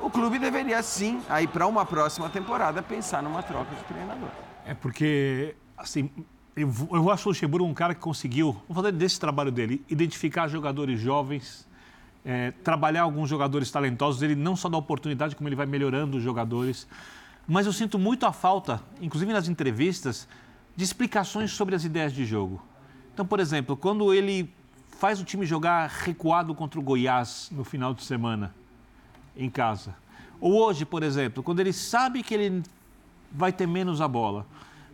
o clube deveria sim, aí para uma próxima temporada, pensar numa troca de treinador. É porque, assim, eu, eu acho o Luxemburgo um cara que conseguiu, vamos fazer desse trabalho dele, identificar jogadores jovens, é, trabalhar alguns jogadores talentosos, ele não só dá oportunidade, como ele vai melhorando os jogadores. Mas eu sinto muito a falta, inclusive nas entrevistas, de explicações sobre as ideias de jogo. Então, por exemplo, quando ele faz o time jogar recuado contra o Goiás no final de semana, em casa. Ou hoje, por exemplo, quando ele sabe que ele vai ter menos a bola.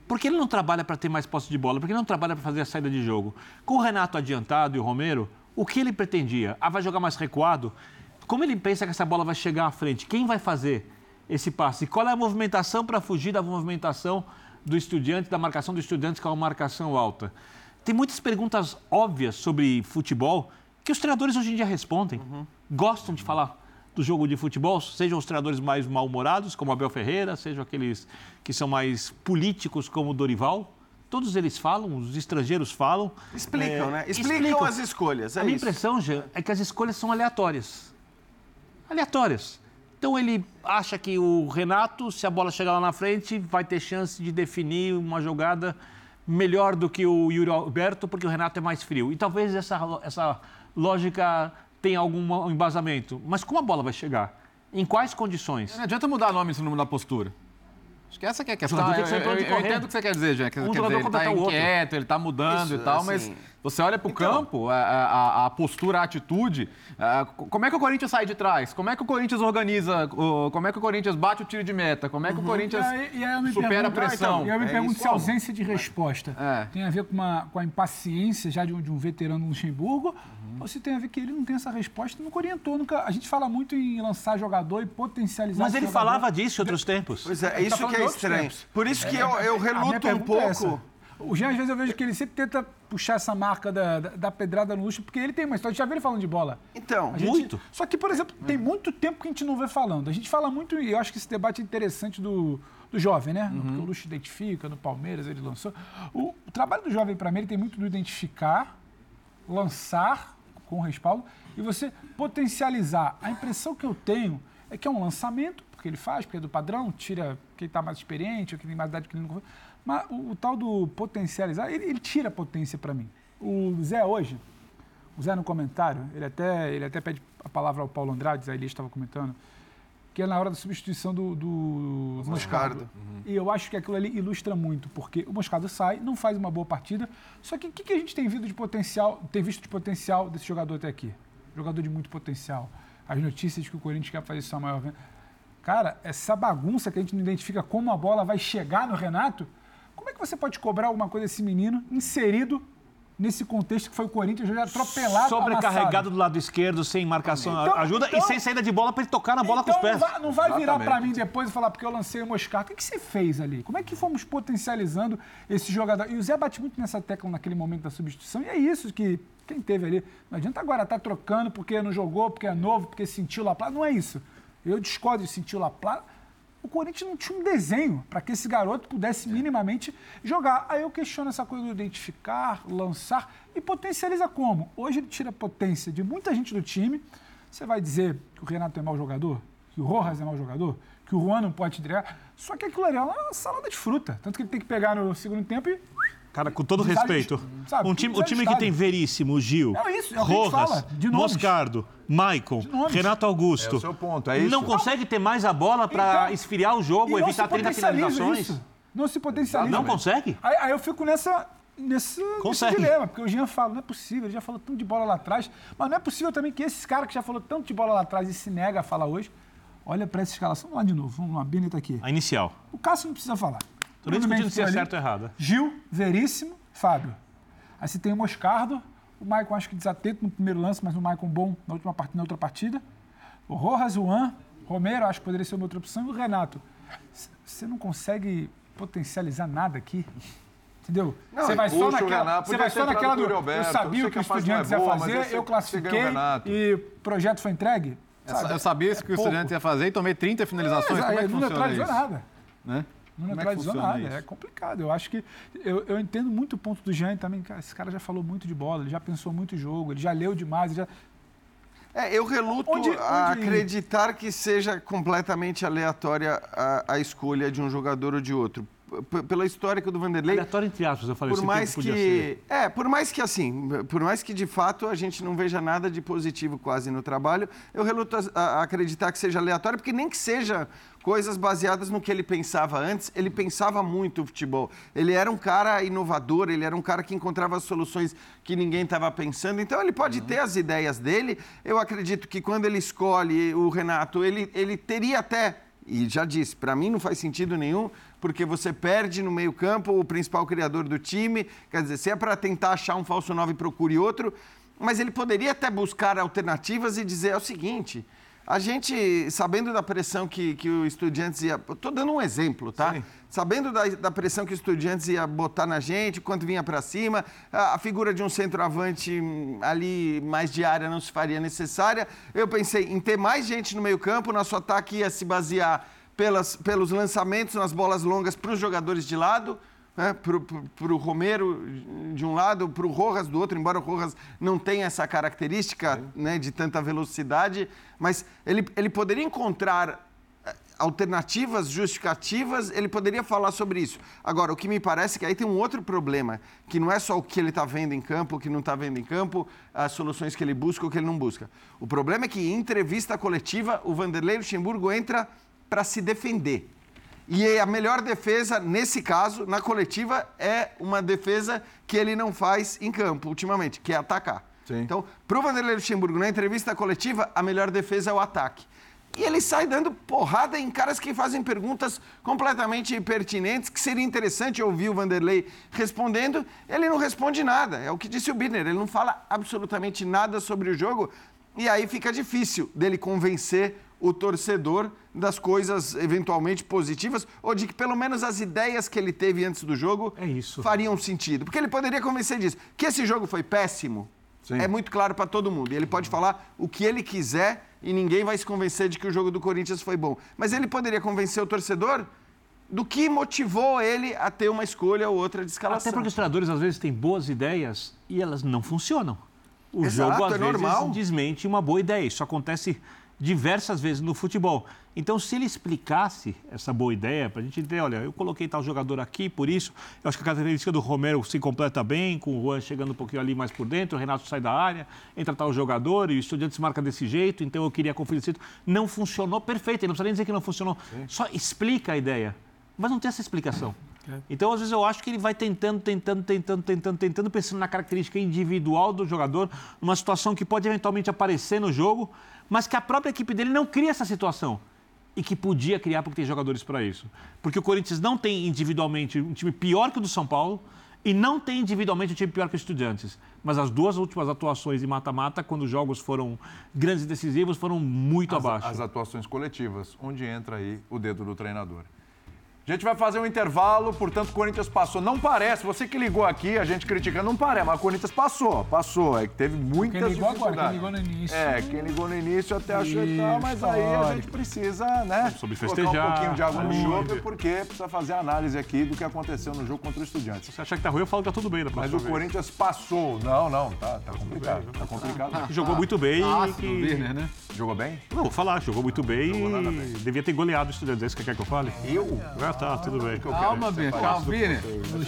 Por que ele não trabalha para ter mais posse de bola? Por que ele não trabalha para fazer a saída de jogo? Com o Renato adiantado e o Romero, o que ele pretendia? Ah, vai jogar mais recuado? Como ele pensa que essa bola vai chegar à frente? Quem vai fazer esse passe? Qual é a movimentação para fugir da movimentação do estudante, da marcação do estudante, que é uma marcação alta? Tem muitas perguntas óbvias sobre futebol que os treinadores hoje em dia respondem. Gostam de falar do jogo de futebol, sejam os treinadores mais mal-humorados, como Abel Ferreira, sejam aqueles que são mais políticos, como Dorival. Todos eles falam, os estrangeiros falam. Explicam, É, né? Explicam, as escolhas. É a minha isso. impressão, Jean, é que as escolhas são aleatórias. Aleatórias. Então ele acha que o Renato, se a bola chegar lá na frente, vai ter chance de definir uma jogada melhor do que o Yuri Alberto, porque o Renato é mais frio. E talvez essa, essa lógica tenha algum embasamento. Mas como a bola vai chegar? Em quais condições? Não adianta mudar nome se não mudar postura. Acho que essa que é a questão. jogador tem Eu, que pra eu, eu correr. entendo o que você quer dizer, Jean. Quer, Um quer jogador dizer, ele tá outro. inquieto, ele tá mudando Isso, e tal, assim, mas você olha pro então- campo, a, a- a postura, a atitude, a- como é que o Corinthians sai de trás? Como é que o Corinthians organiza, o- como é que o Corinthians bate o tiro de meta? Como é que o Corinthians E aí, e aí eu supera a pergunto- pressão? E aí eu me É pergunto isso se a ausência de resposta É. tem a ver com, uma, com a impaciência já de um, de um veterano Luxemburgo, Uhum. ou se tem a ver que ele não tem essa resposta e nunca orientou. Nunca, a gente fala muito em lançar jogador e potencializar Mas ele jogador. falava disso em outros tempos. Pois é, tá isso falando que é outros estranho. tempos. Por isso que eu, eu minha reluto um é pouco. O Jean, às vezes, eu vejo que ele sempre tenta puxar essa marca da, da, da pedrada no luxo, porque ele tem uma história. A gente já viu ele falando de bola. Então, gente- Muito. Só que, por exemplo, tem muito tempo que a gente não vê falando. A gente fala muito, e eu acho que esse debate é interessante do, do jovem, né? Uhum. Porque o Luxo identifica, no Palmeiras ele lançou. O, o trabalho do jovem, para mim, ele tem muito do identificar, lançar com respaldo e você potencializar. A impressão que eu tenho É que é um lançamento, porque ele faz, porque é do padrão, tira quem está mais experiente, ou quem tem mais idade que ele não. Mas o, o tal do potencializar, ele, ele tira potência para mim. O Zé hoje, o Zé no comentário, ele até, ele até pede a palavra ao Paulo Andrade, a Elias estava comentando, que é na hora da substituição do, do Moscardo. Moscardo. Uhum. E eu acho que aquilo ali ilustra muito, porque o Moscardo sai, não faz uma boa partida, só que o que, que, a gente tem visto de potencial, tem visto de potencial desse jogador até aqui? Jogador de muito potencial. As notícias que o Corinthians quer fazer sua maior venda. Cara, essa bagunça que a gente não identifica como a bola vai chegar no Renato, como é que você pode cobrar alguma coisa desse menino inserido nesse contexto que foi o Corinthians já atropelado, Sobrecarregado amassado. do lado esquerdo, sem marcação, Então- ajuda então- e sem saída de bola para ele tocar na bola com os Então pés. Não vai, não vai virar para mim depois e falar, porque eu lancei o Moscardo. O que, você fez ali? Como é que fomos potencializando esse jogador? E o Zé bate muito nessa tecla naquele momento da substituição, e é isso que quem teve ali. Não adianta agora estar trocando porque não jogou, porque é novo, porque sentiu Plata. Não é isso. Eu discordo de sentir La Plata. O Corinthians não tinha um desenho para que esse garoto pudesse minimamente jogar. Aí eu questiono essa coisa do identificar, lançar e potencializa como? Hoje ele tira a potência de muita gente do time. Você vai dizer que o Renato é mau jogador? Que o Rojas é mau jogador? Que o Juan não pode entregar? Só que aquilo ali é uma salada de fruta. Tanto que ele tem que pegar no segundo tempo e Cara, com todo respeito, sabe, um time, o time que tem Veríssimo, Gil, Não, isso, é o que a gente Rojas, fala, de nomes. Moscardo, Maicon. Renato Augusto. É o seu ponto, é isso. Não consegue ter mais a bola para Então, esfriar o jogo, não evitar se 30 potencializa finalizações. isso. Não se potencializa. Não consegue? Aí, aí eu fico nessa, nesse, nesse dilema, porque o Jean fala, não é possível, ele já falou tanto de bola lá atrás, mas não é possível também que esse cara que já falou tanto de bola lá atrás e se nega a falar hoje, olha para essa escalação, vamos lá de novo, vamos lá, Bini tá aqui. A inicial. O Cássio não precisa falar. Tô nem discutindo se é certo ou errado. Gil, Veríssimo, Fábio. Aí você tem o Moscardo, o Maicon acho que desatento no primeiro lance, mas o Maicon bom na, última part... na outra partida. O Rojas, o Juan, Romero, acho que poderia ser uma outra opção, e o Renato. Você não consegue potencializar nada aqui. Entendeu? Não, você vai só o naquela, você vai só naquela do. o Alberto, eu sabia o que o não é ia fazer, eu classifiquei o e o projeto foi entregue. Sabe? Eu sabia isso que o É pouco. Estudiantes ia fazer e tomei 30 finalizações. É, Como é que não funciona neutralizou isso? nada. Né? Não Como é neutralizou funciona nada. isso? É complicado. Eu acho que. Eu, eu entendo muito o ponto do Jean também. Cara, esse cara já falou muito de bola, ele já pensou muito jogo, ele já leu demais. ele já... É, eu reluto Onde- a onde- acreditar que seja completamente aleatória a, a escolha de um jogador ou de outro. Pela história do Vanderlei. Aleatório entre aspas, eu falei por mais que ser. é por mais que assim por mais que de fato a gente não veja nada de positivo quase no trabalho eu reluto a, a acreditar que seja aleatório porque nem que seja coisas baseadas no que ele pensava antes ele pensava muito o futebol ele era um cara inovador ele era um cara que encontrava soluções que ninguém estava pensando então ele pode ter as ideias dele eu acredito que quando ele escolhe o Renato ele ele teria até e já disse, para mim não faz sentido nenhum, porque você perde no meio-campo o principal criador do time. Quer dizer, se é para tentar achar um falso 9, procure outro. Mas ele poderia até buscar alternativas e dizer é o seguinte: a gente, sabendo da pressão que, que o Estudiantes ia. Estou dando um exemplo, tá? Sabendo da, da pressão que o Estudiantes ia botar na gente, quanto vinha para cima, a, a figura de um centroavante hum, ali mais de área não se faria necessária. Eu pensei em ter mais gente no meio-campo, nosso ataque ia se basear pelas, pelos lançamentos nas bolas longas para os jogadores de lado. Né, para o Romero de um lado, para o Rojas do outro, embora o Rojas não tenha essa característica né, de tanta velocidade, mas ele, ele poderia encontrar eh, alternativas justificativas, ele poderia falar sobre isso. Agora, o que me parece é que aí tem um outro problema, que não é só o que ele está vendo em campo, o que não está vendo em campo, as soluções que ele busca ou que ele não busca. O problema é que em entrevista coletiva, o Vanderlei Luxemburgo entra para se defender. E a melhor defesa, nesse caso, na coletiva, é uma defesa que ele não faz em campo ultimamente, que é atacar. Então, para o Vanderlei Luxemburgo, na entrevista coletiva, a melhor defesa é o ataque. E ele sai dando porrada em caras que fazem perguntas completamente pertinentes, que seria interessante ouvir o Vanderlei respondendo. Ele não responde nada, é o que disse o Birner, ele não fala absolutamente nada sobre o jogo. E aí fica difícil dele convencer o torcedor das coisas eventualmente positivas ou de que pelo menos as ideias que ele teve antes do jogo fariam sentido. Porque ele poderia convencer disso. Que esse jogo foi péssimo, é muito claro para todo mundo. E ele pode falar o que ele quiser e ninguém vai se convencer de que o jogo do Corinthians foi bom. Mas ele poderia convencer o torcedor do que motivou ele a ter uma escolha ou outra de escalação. Até porque os treinadores às vezes têm boas ideias e elas não funcionam. O Exato, jogo às é vezes normal. desmente uma boa ideia. Isso acontece diversas vezes no futebol. Então, se ele explicasse essa boa ideia, para a gente entender, olha, eu coloquei tal jogador aqui, por isso, eu acho que a característica do Romero se completa bem, com o Juan chegando um pouquinho ali mais por dentro, o Renato sai da área, entra tal jogador e o Estudiantes marca desse jeito, então eu queria conferir esse. Não funcionou perfeito, ele não precisa nem dizer que não funcionou, Sim. só explica a ideia. Mas não tem essa explicação. É. Então, às vezes, eu acho que ele vai tentando, tentando, tentando, tentando, tentando, pensando na característica individual do jogador, numa situação que pode eventualmente aparecer no jogo, mas que a própria equipe dele não cria essa situação. E que podia criar porque tem jogadores para isso. Porque o Corinthians não tem individualmente um time pior que o do São Paulo e não tem individualmente um time pior que o Estudiantes. Mas as duas últimas atuações em mata-mata, quando os jogos foram grandes e decisivos, foram muito as, abaixo. As atuações coletivas, onde entra aí o dedo do treinador. A gente vai fazer um intervalo, portanto, o Corinthians passou. Não parece, você que ligou aqui, a gente criticando, não parece, mas o Corinthians passou, passou. É que teve muitas quem ligou agora, quem ligou no início. É, quem ligou no início até achou que tal, mas aí a gente precisa, né? Sobre festejar. Colocar um pouquinho de água no jogo, porque precisa fazer a análise aqui do que aconteceu no jogo contra o Estudiantes. Se você achar que tá ruim, eu falo que tá tudo bem da Mas o Corinthians passou. Não, não, tá, tá complicado. Tá complicado. Jogou muito bem. Ah, que... Birner, né? Jogou bem? Não, vou falar, jogou muito bem e devia ter goleado o Estudiantes. É isso que quer que eu fale? Eu? Ah, tá, tudo bem. Calma, Bia, calma, Bia.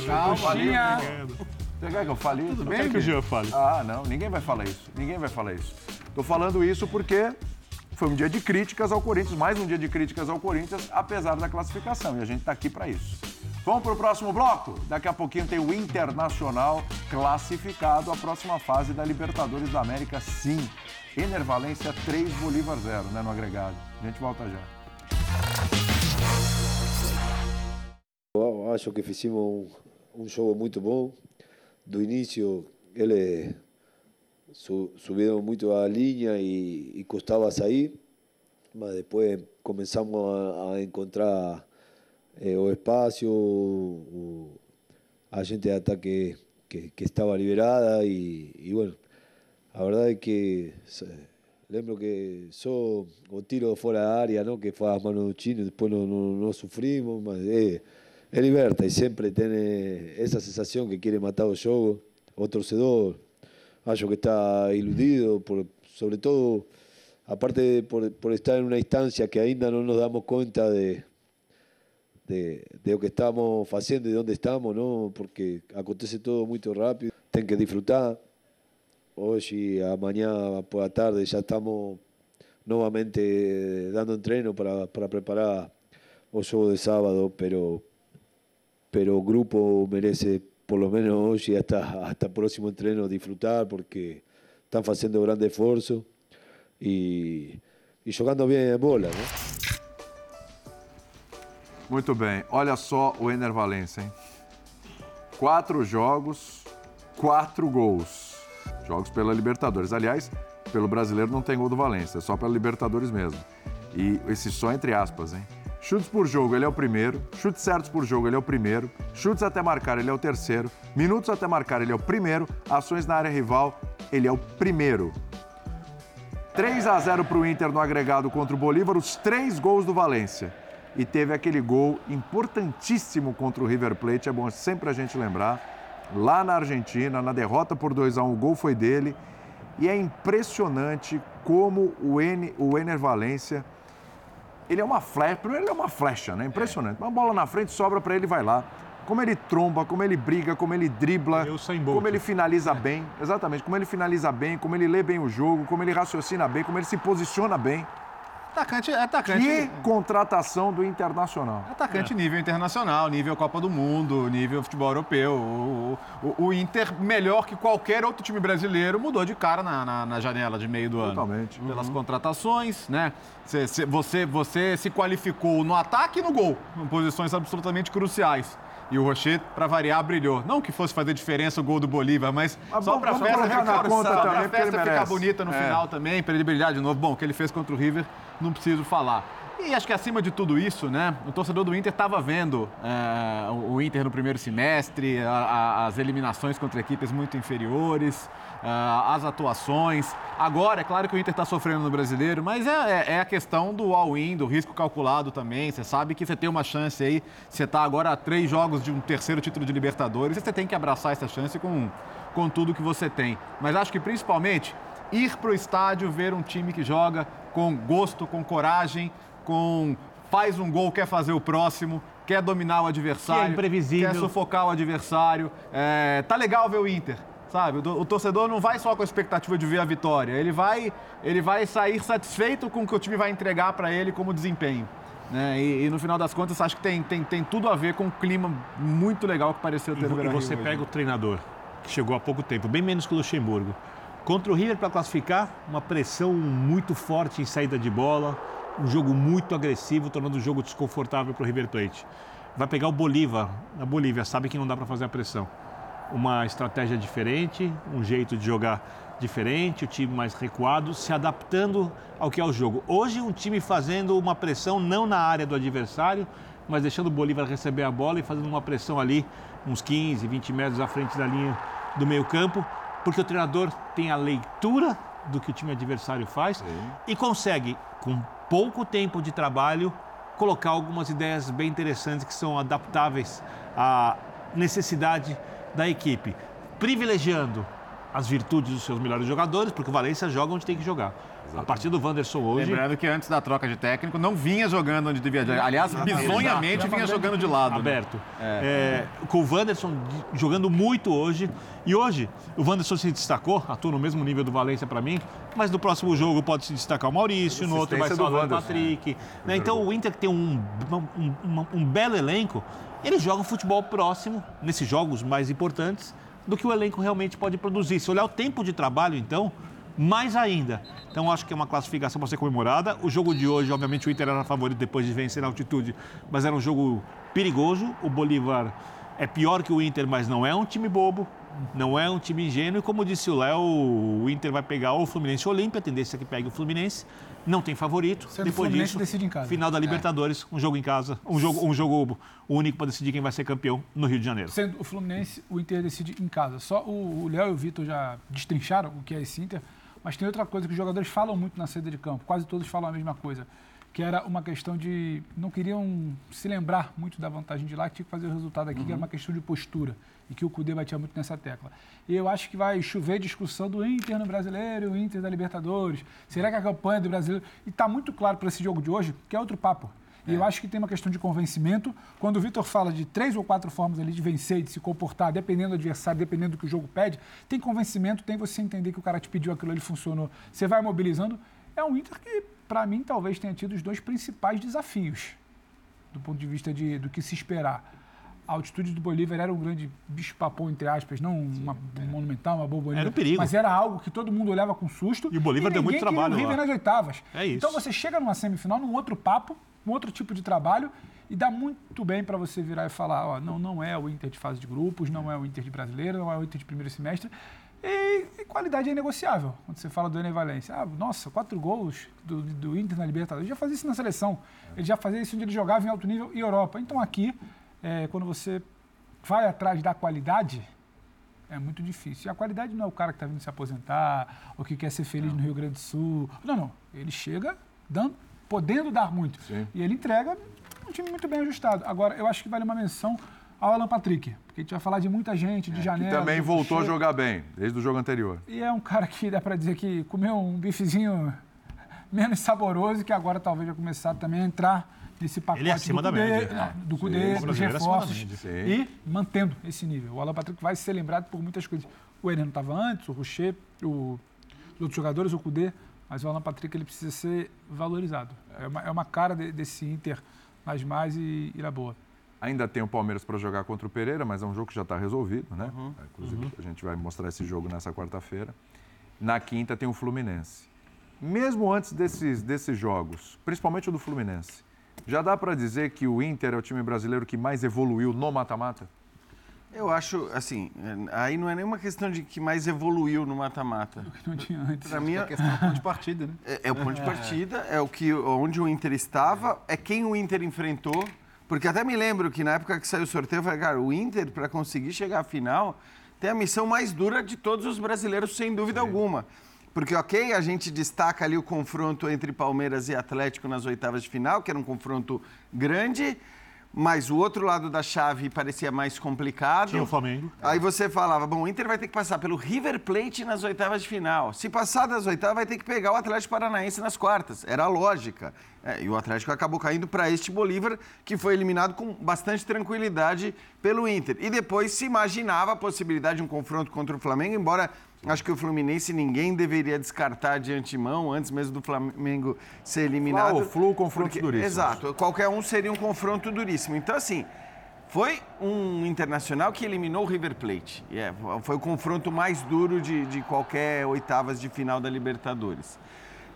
Calma, Você quer que eu fale isso? Tudo bem que o Jean fale. Ah, não, ninguém vai falar isso. Ninguém vai falar isso. Tô falando isso porque foi um dia de críticas ao Corinthians, mais um dia de críticas ao Corinthians, apesar da classificação. E a gente tá aqui para isso. Vamos para o próximo bloco? Daqui a pouquinho tem o Internacional classificado à próxima fase da Libertadores da América, sim. Enervalência 3, Bolívar 0, né, no agregado. A gente volta já. Eu acho que fizemos um, um jogo muito bom. Do início, eles su, subiram muito a linha e, e custava sair, mas depois começamos a, a encontrar eh, o espaço, o, a gente de ataque que, que estava liberada e, e, bueno, a verdade é que lembro que só o tiro fora da área, ¿no? que foi a mano do Chino, depois não, não, não sofrimos, mas é liberta e sempre tem essa sensação que quer matar o jogo. O torcedor, acho que está iludido, sobre todo, aparte por, estar em uma instância que ainda não nos damos conta de, de, de lo que estamos haciendo y dónde estamos, ¿no? Porque acontece todo muy rápido. Ten que disfrutar. Hoy, a mañana por la tarde, ya estamos nuevamente dando entreno para, para preparar o juego de sábado, pero, pero grupo merece por lo menos hoy hasta, hasta el próximo entreno disfrutar porque están haciendo grande esfuerzo y, y jugando bien en bola. Muito bem. Olha só o Ener Valencia? Quatro jogos, quatro gols. Jogos pela Libertadores. Aliás, pelo brasileiro não tem gol do Valência, é só pela Libertadores mesmo. E esse só entre aspas, hein? Chutes por jogo, ele é o primeiro. Chutes certos por jogo, ele é o primeiro. Chutes até marcar, ele é o terceiro. Minutos até marcar, ele é o primeiro. Ações na área rival, ele é o primeiro. 3 a 0 para o Inter no agregado contra o Bolívar, os três gols do Valência e teve aquele gol importantíssimo contra o River Plate, é bom sempre a gente lembrar, lá na Argentina, na derrota por 2 a 1 o gol foi dele, e é impressionante como o, N, Ener Valência, ele é uma flecha, primeiro ele é uma flecha, né? Impressionante. Uma bola na frente sobra para ele vai lá. Como ele tromba, como ele briga, como ele dribla, como ele finaliza bem, exatamente, como ele finaliza bem, como ele lê bem o jogo, como ele raciocina bem, como ele se posiciona bem. Atacante, é atacante. Que contratação do Internacional. Atacante é. nível internacional, nível Copa do Mundo, nível futebol europeu. O, o, o, Inter, melhor que qualquer outro time brasileiro, mudou de cara na, na, na janela de meio do ano. Totalmente. Pelas uhum. contratações, né? Você, você, você se qualificou no ataque e no gol, em posições absolutamente cruciais. E o Rocher, para variar, brilhou. Não que fosse fazer diferença o gol do Bolívar, mas, mas só para a festa, ficar, conta também, festa ficar bonita no é. final também, para ele brilhar de novo. Bom, o que ele fez contra o River não preciso falar. E acho que acima de tudo isso, né, o torcedor do Inter estava vendo é, o Inter no primeiro semestre, a, a, as eliminações contra equipes muito inferiores, a, as atuações. Agora, é claro que o Inter está sofrendo no brasileiro, mas é, é, é a questão do all-in, do risco calculado também. Você sabe que você tem uma chance aí, você está agora a três jogos de um terceiro título de Libertadores, e você tem que abraçar essa chance com, com tudo que você tem. Mas acho que principalmente ir para o estádio ver um time que joga com gosto, com coragem, com faz um gol, quer fazer o próximo, quer dominar o adversário, Que é imprevisível. quer sufocar o adversário. É, tá legal ver o Inter, sabe? O, o torcedor não vai só com a expectativa de ver a vitória, ele vai, ele vai sair satisfeito com o que o time vai entregar para ele como desempenho. né? E, e no final das contas, acho que tem, tem, tem tudo a ver com o clima muito legal que pareceu ter E, no e você hoje. pega o treinador, que chegou há pouco tempo, bem menos que o Luxemburgo. Contra o River para classificar, uma pressão muito forte em saída de bola, um jogo muito agressivo, tornando o jogo desconfortável para o River Plate. Vai pegar o Bolívar, na Bolívia, sabe que não dá para fazer a pressão. Uma estratégia diferente, um jeito de jogar diferente, o time mais recuado, se adaptando ao que é o jogo. Hoje, um time fazendo uma pressão não na área do adversário, mas deixando o Bolívar receber a bola e fazendo uma pressão ali, uns 15, 20 metros à frente da linha do meio-campo, porque o treinador tem a leitura do que o time adversário faz e consegue, com pouco tempo de trabalho, colocar algumas ideias bem interessantes que são adaptáveis à necessidade da equipe, privilegiando as virtudes dos seus melhores jogadores, porque o Valência joga onde tem que jogar. A partir do Wanderson hoje. Lembrando que antes da troca de técnico não vinha jogando onde devia jogar. Aliás, bizonhamente vinha jogando de lado. né? Aberto. É, com o Wanderson de- jogando muito hoje. E hoje, o Wanderson se destacou, atua no mesmo nível do Valência para mim, mas no próximo jogo pode se destacar o Maurício, no outro vai salvar o. Patrick. né? Então o Inter tem um, um, um- um belo elenco, ele joga um futebol próximo, nesses jogos mais importantes, do que o elenco realmente pode produzir. Se olhar o tempo de trabalho, então, mais ainda. Então, acho que é uma classificação para ser comemorada. O jogo de hoje, obviamente, o Inter era favorito depois de vencer na altitude, mas era um jogo perigoso. O Bolívar é pior que o Inter, mas não é um time bobo, não é um time ingênuo. E como disse o Léo, o Inter vai pegar ou o Fluminense ou o Olímpia, a tendência é que pegue o Fluminense. Não tem favorito. Sendo depois Fluminense, disso, decide em casa. final da Libertadores, um jogo em casa, um jogo, um jogo único para decidir quem vai ser campeão no Rio de Janeiro. Sendo o Fluminense, o Inter decide em casa. Só o o Léo e o Vitor já destrincharam o que é esse Inter, mas tem outra coisa que os jogadores falam muito na saída de campo, quase todos falam a mesma coisa, que era uma questão de. não queriam se lembrar muito da vantagem de lá, que tinha que fazer o resultado aqui, que era uma questão de postura, e que o Cudê batia muito nessa tecla. E eu acho que vai chover discussão do Inter no brasileiro, o Inter da Libertadores. Será que a campanha do brasileiro. E está muito claro para esse jogo de hoje que é outro papo. E eu acho que tem uma questão de convencimento. Quando o Vitor fala de três ou quatro formas ali de vencer, de se comportar, dependendo do adversário, dependendo do que o jogo pede, tem convencimento, tem você entender que o cara te pediu aquilo ali funcionou. Você vai mobilizando. É um Inter que, para mim, talvez tenha tido os dois principais desafios do ponto de vista de, do que se esperar. A altitude do Bolívar era um grande bicho-papão, entre aspas, não uma, um monumental, uma borboleta. Era um perigo. Mas era algo que todo mundo olhava com susto. E o Bolívar deu muito trabalho o River nas oitavas. É isso. Então você chega numa semifinal, num outro papo, um outro tipo de trabalho, e dá muito bem para você virar e falar, ó, não, não é o Inter de fase de grupos, não é o Inter de brasileiro, não é o Inter de primeiro semestre. E, e qualidade é negociável. Quando você fala do Ener Valencia, ah, nossa, quatro gols do, do Inter na Libertadores. Ele já fazia isso na seleção. Ele já fazia isso onde ele jogava em alto nível e Europa. Então aqui, é, quando você vai atrás da qualidade, é muito difícil. E a qualidade não é o cara que está vindo se aposentar, ou que quer ser feliz no Rio Grande do Sul. Não, não. Ele chega dando, podendo dar muito. E ele entrega um time muito bem ajustado. Agora, eu acho que vale uma menção ao Alan Patrick, porque a gente vai falar de muita gente, de Que janela. também do voltou a Pichot. jogar bem, desde o jogo anterior. E é um cara que dá para dizer que comeu um bifezinho menos saboroso, que agora talvez vai começar também a entrar nesse pacote Ele é acima do da Cudê, média. né, do Sim, Cudê, dos é acima da reforços média. Sim. e mantendo esse nível. O Alan Patrick vai ser lembrado por muitas coisas. O Ener não estava antes, o Rocher, o, os outros jogadores, o Cudê, mas o Alan Patrick ele precisa ser valorizado. É, uma, é uma cara de- desse Inter nas mais e, e na boa. Ainda tem o Palmeiras para jogar contra o Pereira, mas é um jogo que já está resolvido, né? Uhum. Inclusive, Uhum. a gente vai mostrar esse jogo nessa quarta-feira. Na quinta tem o Fluminense. Mesmo antes desses, desses jogos, principalmente o do Fluminense, já dá para dizer que o Inter é o time brasileiro que mais evoluiu no mata-mata? Eu acho, assim, aí não é nenhuma questão de que mais evoluiu no mata-mata. Não tinha antes. Pra mim, A questão é o ponto de partida, né? (laughs) É, é o ponto de partida, é o que onde o Inter estava, é quem o Inter enfrentou. Porque até me lembro que na época que saiu o sorteio, eu falei, cara, o Inter, para conseguir chegar à final, tem a missão mais dura de todos os brasileiros, sem dúvida alguma. Porque, ok, a gente destaca ali o confronto entre Palmeiras e Atlético nas oitavas de final, que era um confronto grande, mas o outro lado da chave parecia mais complicado. Tinha o Flamengo. Aí você falava, bom, o Inter vai ter que passar pelo River Plate nas oitavas de final. Se passar das oitavas, vai ter que pegar o Atlético Paranaense nas quartas. Era a lógica. É, e o Atlético acabou caindo para este Bolívar, que foi eliminado com bastante tranquilidade pelo Inter. E depois se imaginava a possibilidade de um confronto contra o Flamengo, embora acho que o Fluminense ninguém deveria descartar de antemão, antes mesmo do Flamengo ser eliminado. Fla ou Flu, confrontos Porque- duríssimos. Exato, qualquer um seria um confronto duríssimo. Então, assim, foi um internacional que eliminou o River Plate. E é, foi o confronto mais duro de, de qualquer oitavas de final da Libertadores.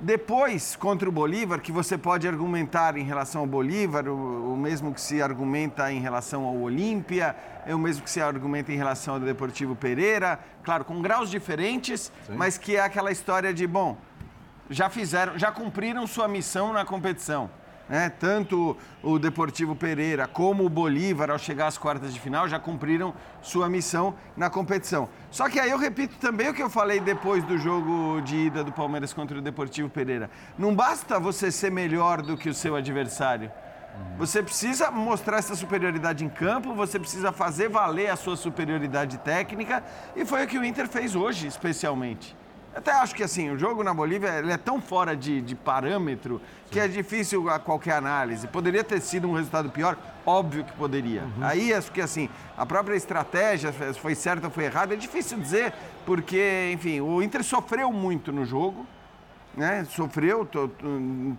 Depois, contra o Bolívar, que você pode argumentar em relação ao Bolívar, o, o mesmo que se argumenta em relação ao Olímpia, é o mesmo que se argumenta em relação ao Deportivo Pereira, claro, com graus diferentes, mas que é aquela história de, bom, já fizeram, já cumpriram sua missão na competição. Né? Tanto o Deportivo Pereira como o Bolívar, ao chegar às quartas de final, já cumpriram sua missão na competição. Só que aí eu repito também o que eu falei depois do jogo de ida do Palmeiras contra o Deportivo Pereira. Não basta você ser melhor do que o seu adversário. Você precisa mostrar essa superioridade em campo, você precisa fazer valer a sua superioridade técnica, e foi o que o Inter fez hoje, especialmente. Até acho que assim, o jogo na Bolívia ele é tão fora de, de parâmetro que é difícil a qualquer análise. Poderia ter sido um resultado pior? Óbvio que poderia. Aí acho que assim, a própria estratégia, se foi certa ou foi errada, é difícil dizer, porque, enfim, o Inter sofreu muito no jogo, né? Sofreu,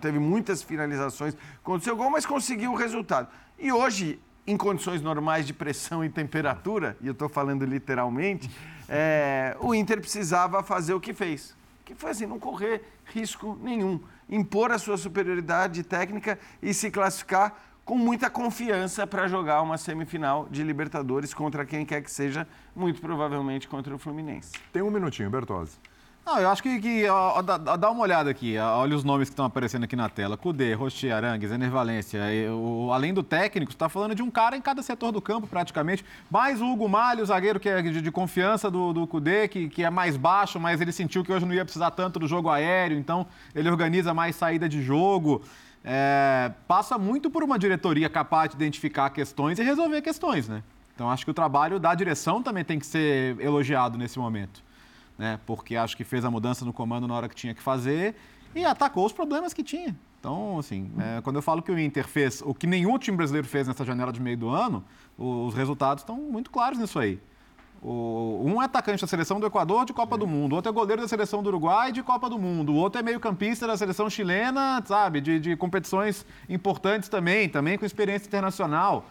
teve muitas finalizações contra o seu gol, mas conseguiu o resultado. E hoje, em condições normais de pressão e temperatura, e eu estou falando literalmente, é, o Inter precisava fazer o que fez. Que foi assim, não correr risco nenhum. Impor a sua superioridade técnica e se classificar com muita confiança para jogar uma semifinal de Libertadores contra quem quer que seja, muito provavelmente contra o Fluminense. Tem um minutinho, Bertozzi. Não, eu acho que, que ó, ó, dá, dá uma olhada aqui, olha os nomes que estão aparecendo aqui na tela. Cudê, Rocher, Arangues, Ener Valência. E o- além do técnico, está falando de um cara em cada setor do campo, praticamente. Mais o Hugo Malho, o zagueiro que é de, de confiança do, do Cudê, que, que é mais baixo, mas ele sentiu que hoje não ia precisar tanto do jogo aéreo, então ele organiza mais saída de jogo. É, passa muito por uma diretoria capaz de identificar questões e resolver questões, né? Então acho que o trabalho da direção também tem que ser elogiado nesse momento né? Porque acho que fez a mudança no comando na hora que tinha que fazer e atacou os problemas que tinha. Então, assim, é, quando eu falo que o Inter fez o que nenhum time brasileiro fez nessa janela de meio do ano, os resultados estão muito claros nisso aí. O- um é atacante da seleção do Equador de Copa do Mundo, outro é goleiro da seleção do Uruguai de Copa do Mundo, o outro é meio-campista da seleção chilena, sabe, de, de competições importantes também, também com experiência internacional.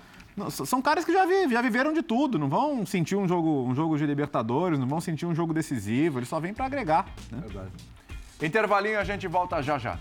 São caras que já, já viveram de tudo, não vão sentir um jogo, um jogo de Libertadores, não vão sentir um jogo decisivo, eles só vêm para agregar. Né? Verdade. Intervalinho, a gente volta já já.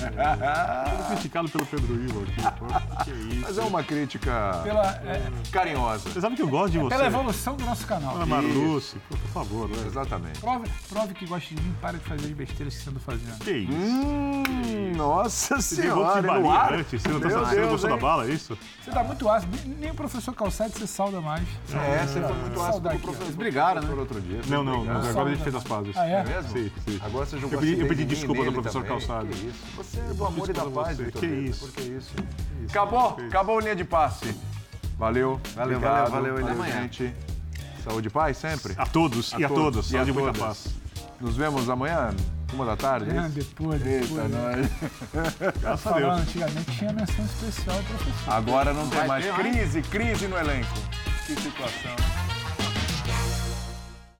Sendo criticado pelo Pedro Ivo aqui. Que isso. Mas é uma crítica Pela, é, carinhosa. Você sabe que eu gosto de você. pela evolução do nosso canal. Ana Marluce, por favor. né? Exatamente. Prove, prove que gosta de mim, para de fazer as besteiras que você anda fazendo. Que isso? Hum, nossa Você deu golpe de senhora, no ar. antes? Você não, tá, Meu você não Deus, gostou da bala, é isso? Você tá muito ácido. Nem- o professor Calçade você sauda mais. É, você foi muito ácido com o professor. brigaram, né? professor outro dia. Não, não, agora a gente fez as pazes. Ah, é? É mesmo? Sim, sim. Agora você jogou Eu pedi, desculpa do professor. Calçado. Que isso? Você é do amor e da paz, você. Vitor Que isso? Por que isso? Acabou, acabou a linha de passe. Valeu, Valeu, obrigado. valeu, valeu, Valeu, gente. Saúde e paz sempre. A todos e a e a Saúde e muita todas. paz. Nos vemos amanhã, uma da tarde. é Ah, isso? depois, Eita, depois. nós. Graças a (laughs) Falando, Deus. antigamente tinha menção especial, professor. Agora não tem Vai mais ter mais? crise, crise no elenco. Que situação.